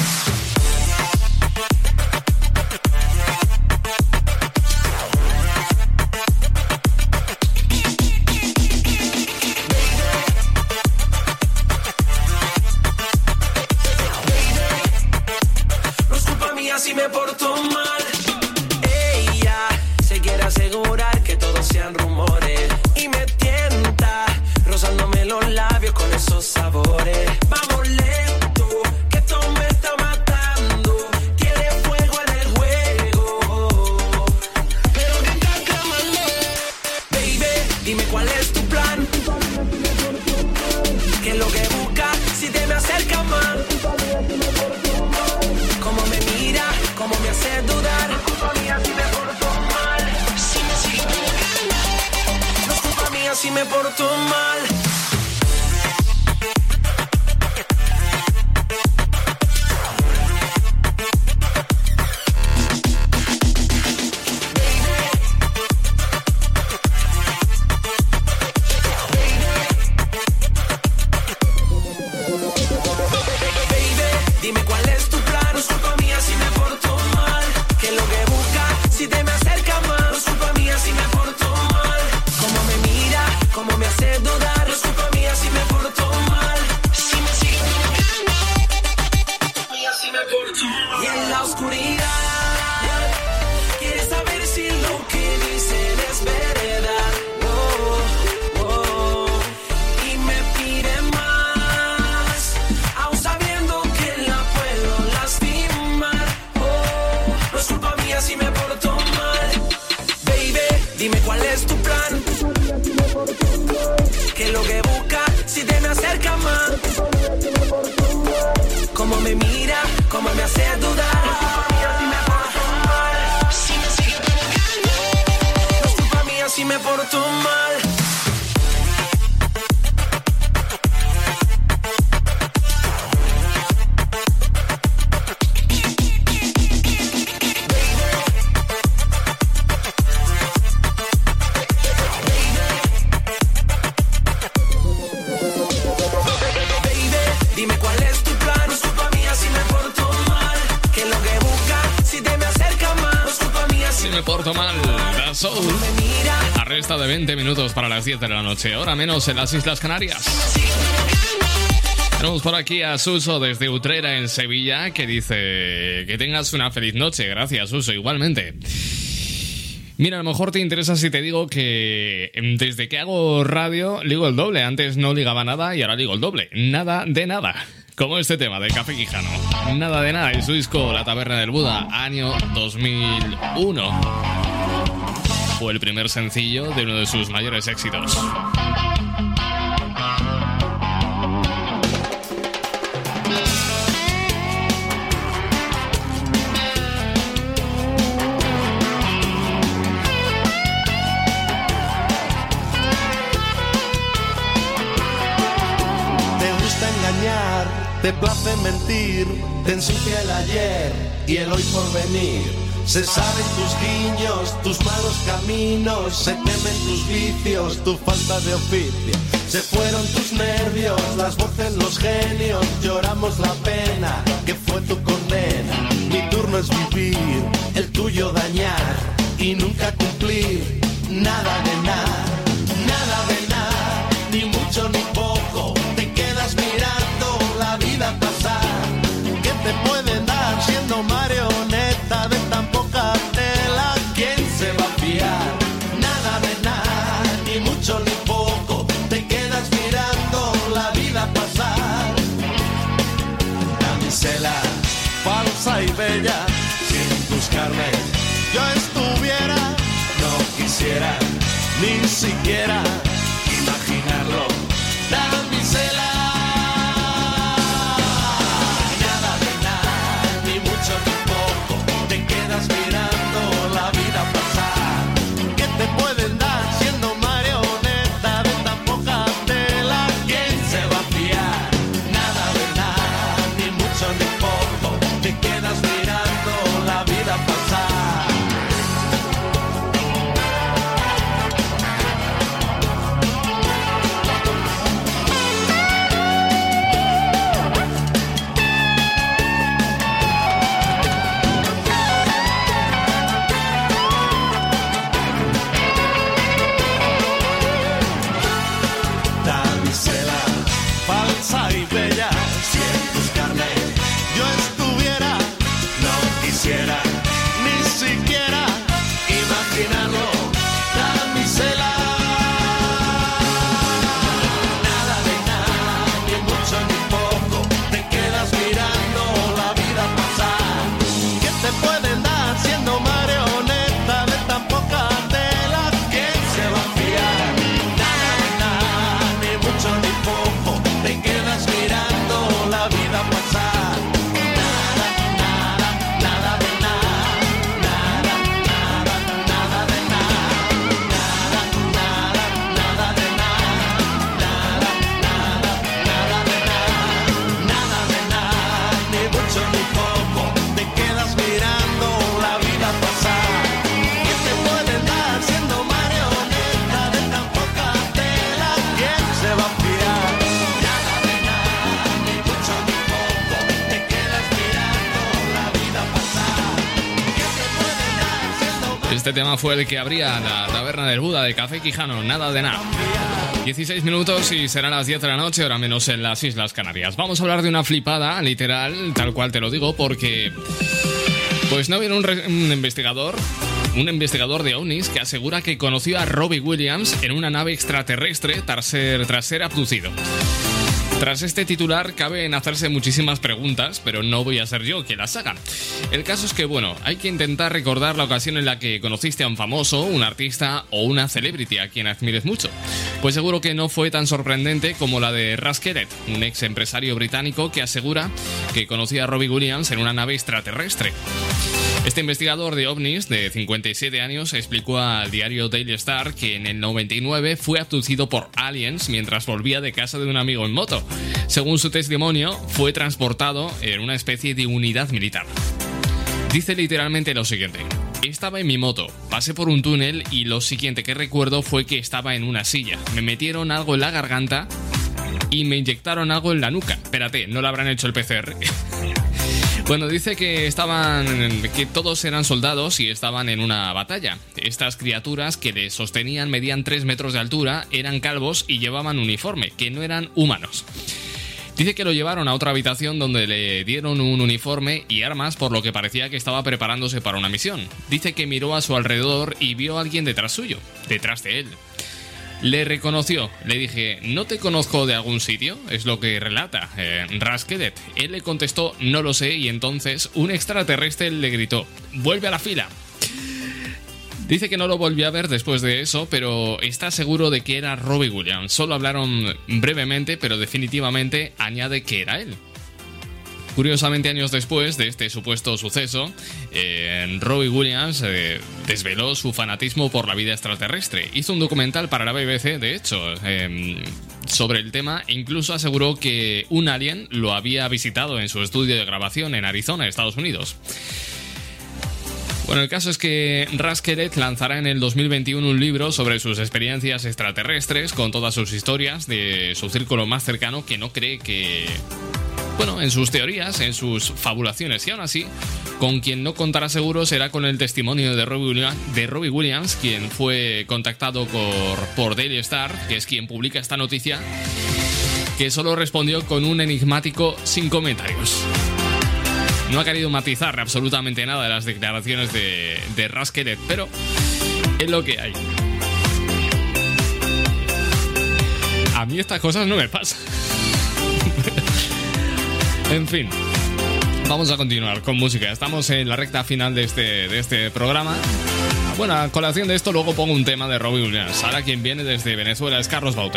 Speaker 2: tú las 10 de la noche, ahora menos en las Islas Canarias. Tenemos por aquí a Suso desde Utrera en Sevilla que dice que tengas una feliz noche. Gracias, Suso, igualmente. Mira, a lo mejor te interesa si te digo que em, desde que hago radio ligo el doble. Antes no ligaba nada y ahora ligo el doble. Nada de nada. Como este tema de Café Quijano. Nada de nada. Y su disco La Taberna del Buda, año 2001 fue el primer sencillo de uno de sus mayores éxitos.
Speaker 30: Te gusta engañar, te place mentir, te ensucia el ayer y el hoy por venir se saben tus guiños, tus malos caminos, se temen tus vicios, tu falta de oficio. Se fueron tus nervios, las voces, los genios, lloramos la pena que fue tu condena. Mi turno es vivir, el tuyo dañar y nunca cumplir nada de nada, nada de nada, ni mucho ni poco. Te quedas mirando la vida pasar, ¿qué te pueden dar siendo
Speaker 2: mare tema fue el que abría la taberna del Buda de Café Quijano, nada de nada. 16 minutos y serán las 10 de la noche, ahora menos en las Islas Canarias. Vamos a hablar de una flipada, literal, tal cual te lo digo, porque. Pues no viene un, investigador. Un investigador de OVNIs que asegura que conoció a Robbie Williams en una nave extraterrestre tras ser, tras ser abducido. Tras este titular cabe en hacerse muchísimas preguntas, pero no voy a ser yo quien las haga. El caso es que, bueno, hay que intentar recordar la ocasión en la que conociste a un famoso, un artista o una celebrity a quien admires mucho. Pues seguro que no fue tan sorprendente como la de Russ Kellett, un ex empresario británico que asegura que conocía a Robbie Williams en una nave extraterrestre. Este investigador de ovnis de 57 años explicó al diario Daily Star que en el 99 fue abducido por aliens mientras volvía de casa de un amigo en moto. Según su testimonio, fue transportado en una especie de unidad militar. Dice literalmente lo siguiente. Estaba en mi moto, pasé por un túnel y lo siguiente que recuerdo fue que estaba en una silla. Me metieron algo en la garganta y me inyectaron algo en la nuca. Espérate, no lo habrán hecho el PCR. [laughs] Bueno, dice que estaban. que todos eran soldados y estaban en una batalla. Estas criaturas que le sostenían medían 3 metros de altura, eran calvos y llevaban uniforme, que no eran humanos. Dice que lo llevaron a otra habitación donde le dieron un uniforme y armas, por lo que parecía que estaba preparándose para una misión. Dice que miró a su alrededor y vio a alguien detrás suyo, detrás de él. Le reconoció, le dije, ¿no te conozco de algún sitio? Es lo que relata eh, Raskedet. Él le contestó, no lo sé, y entonces un extraterrestre le gritó, vuelve a la fila. Dice que no lo volvió a ver después de eso, pero está seguro de que era Robbie Williams. Solo hablaron brevemente, pero definitivamente añade que era él. Curiosamente, años después de este supuesto suceso, eh, Robbie Williams eh, desveló su fanatismo por la vida extraterrestre. Hizo un documental para la BBC, de hecho, eh, sobre el tema e incluso aseguró que un alien lo había visitado en su estudio de grabación en Arizona, Estados Unidos. Bueno, el caso es que Raskelet lanzará en el 2021 un libro sobre sus experiencias extraterrestres con todas sus historias de su círculo más cercano que no cree que... Bueno, en sus teorías, en sus fabulaciones y aún así, con quien no contará seguro será con el testimonio de Robbie Williams, quien fue contactado por Daily Star, que es quien publica esta noticia, que solo respondió con un enigmático sin comentarios. No ha querido matizar absolutamente nada de las declaraciones de, de pero es lo que hay. A mí estas cosas no me pasan. [laughs] en fin. Vamos a continuar con música. Estamos en la recta final de este, de este programa. Bueno, a colación de esto, luego pongo un tema de Robbie Williams. Ahora quien viene desde Venezuela es Carlos
Speaker 26: oh,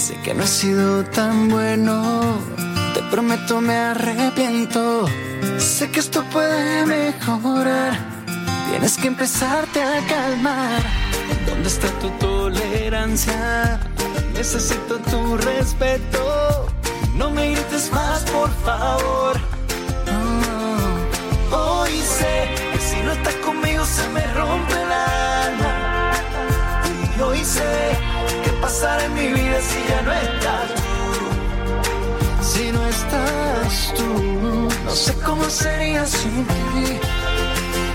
Speaker 26: Sé que no he sido tan bueno, te prometo me arrepiento. Sé que esto puede mejorar, tienes que empezarte a calmar. ¿Dónde está tu tolerancia? Necesito tu respeto. No me grites más, por favor. Hoy sé que si no estás conmigo se me rompe el alma. Y hoy sé que pasará en mi vida si ya no estás. Si no estás tú, no sé cómo sería sin ti.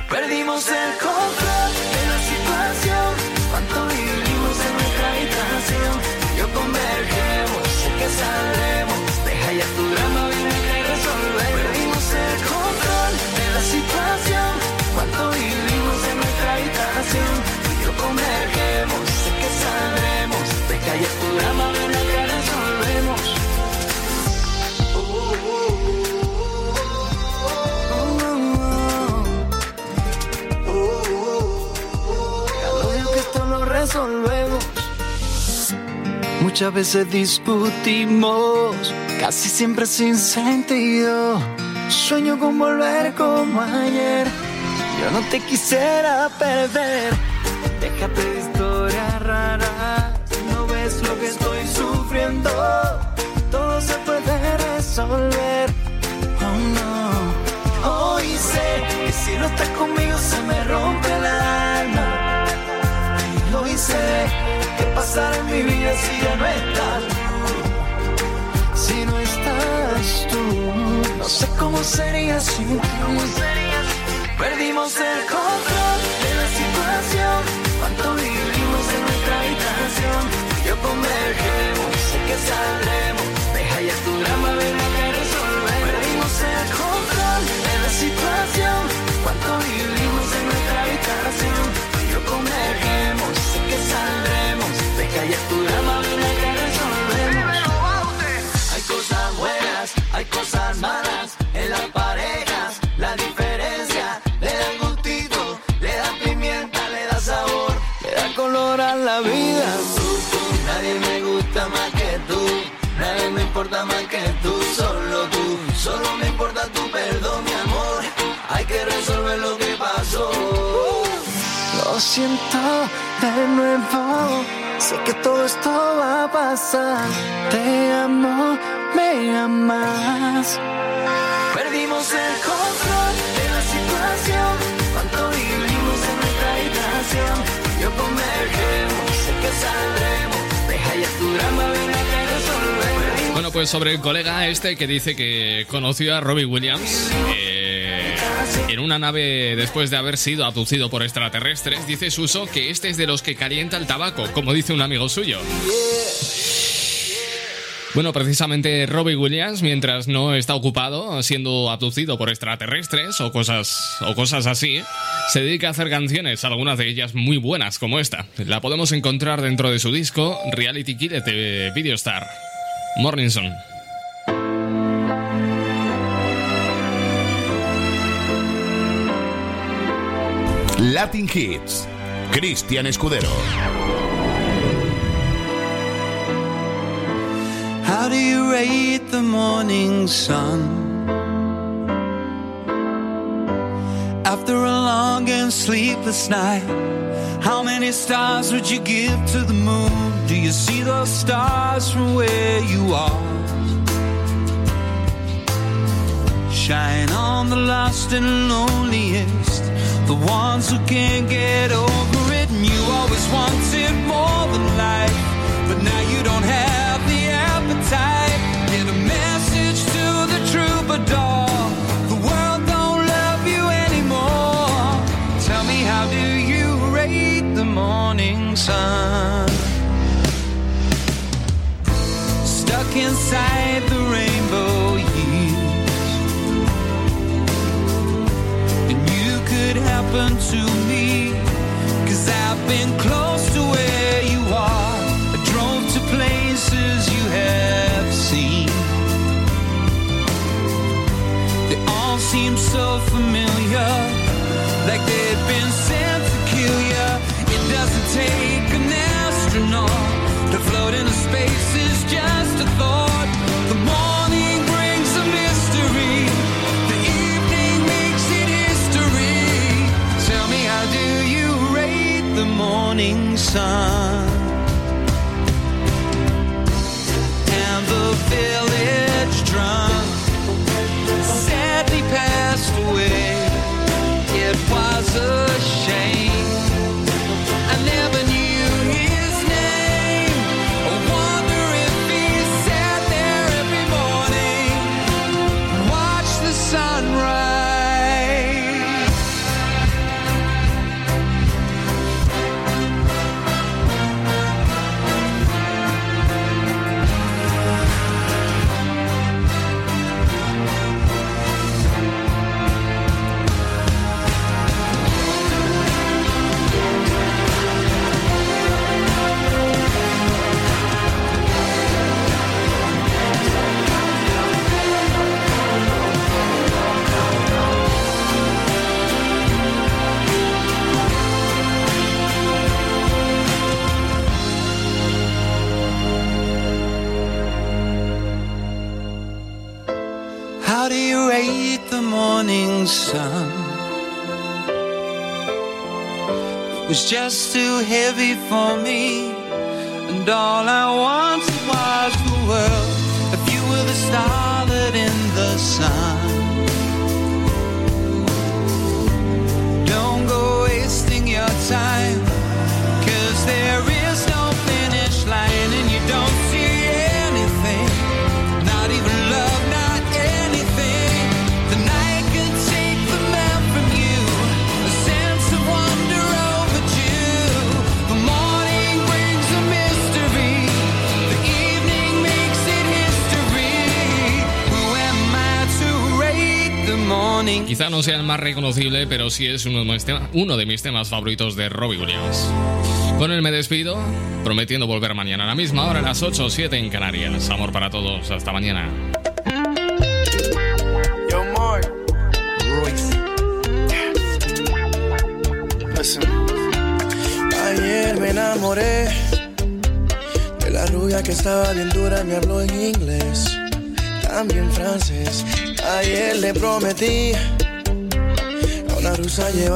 Speaker 26: Perdimos el control de la situación. Cuánto vivimos en nuestra habitación. Yo convergemos, sé que saldremos. Muchas veces discutimos, casi siempre sin sentido. Sueño con volver como ayer. Yo no te quisiera perder. Déjate si ya no estás. Si no estás tú, no sé cómo sería sin ti. Perdimos el control de la situación. Cuánto vivimos en nuestra habitación. Yo convergemos, Lo siento de nuevo. Sé que todo esto va a pasar. Te amo, me amas. Perdimos el control de la situación. Cuánto vivimos en nuestra habitación. Yo convergemos, sé que saldremos. Deja ya tu drama, ven acá y resolver.
Speaker 2: Bueno, pues sobre el colega este que dice que conoció a Robbie Williams eh, en una nave después de haber sido abducido por extraterrestres, dice Suso que este es de los que calienta el tabaco, como dice un amigo suyo. Bueno, precisamente Robbie Williams, mientras no está ocupado siendo abducido por extraterrestres o cosas, o cosas así, se dedica a hacer canciones, algunas de ellas muy buenas como esta. La podemos encontrar dentro de su disco Reality Kid de Videostar. Morning
Speaker 1: Latin Hits. Cristian Escudero.
Speaker 31: How do you rate the morning sun? After a long and sleepless night, how many stars would you give to the moon? Do you see those stars from where you are? Shine on the lost and loneliest, the ones who can't get over it. And you always wanted more than life, but now you don't have the appetite. Get a message to the troubadour. The world don't love you anymore. Tell me, how do you rate the morning sun? Stuck inside the happened to me. Sun? Sun? It was just too heavy for me, and all I wanted
Speaker 2: Quizá no sea el más reconocible, pero sí es uno de mis, tema- uno de mis temas favoritos de Robbie Williams. Con él me despido, prometiendo volver mañana a la misma hora, a las 8 o 7 en Canarias. Amor para todos, hasta mañana.
Speaker 32: Yo. Ayer me enamoré de la rubia que estaba bien dura, me habló en inglés, también francés. Ayer le prometí a una rusa llevarla.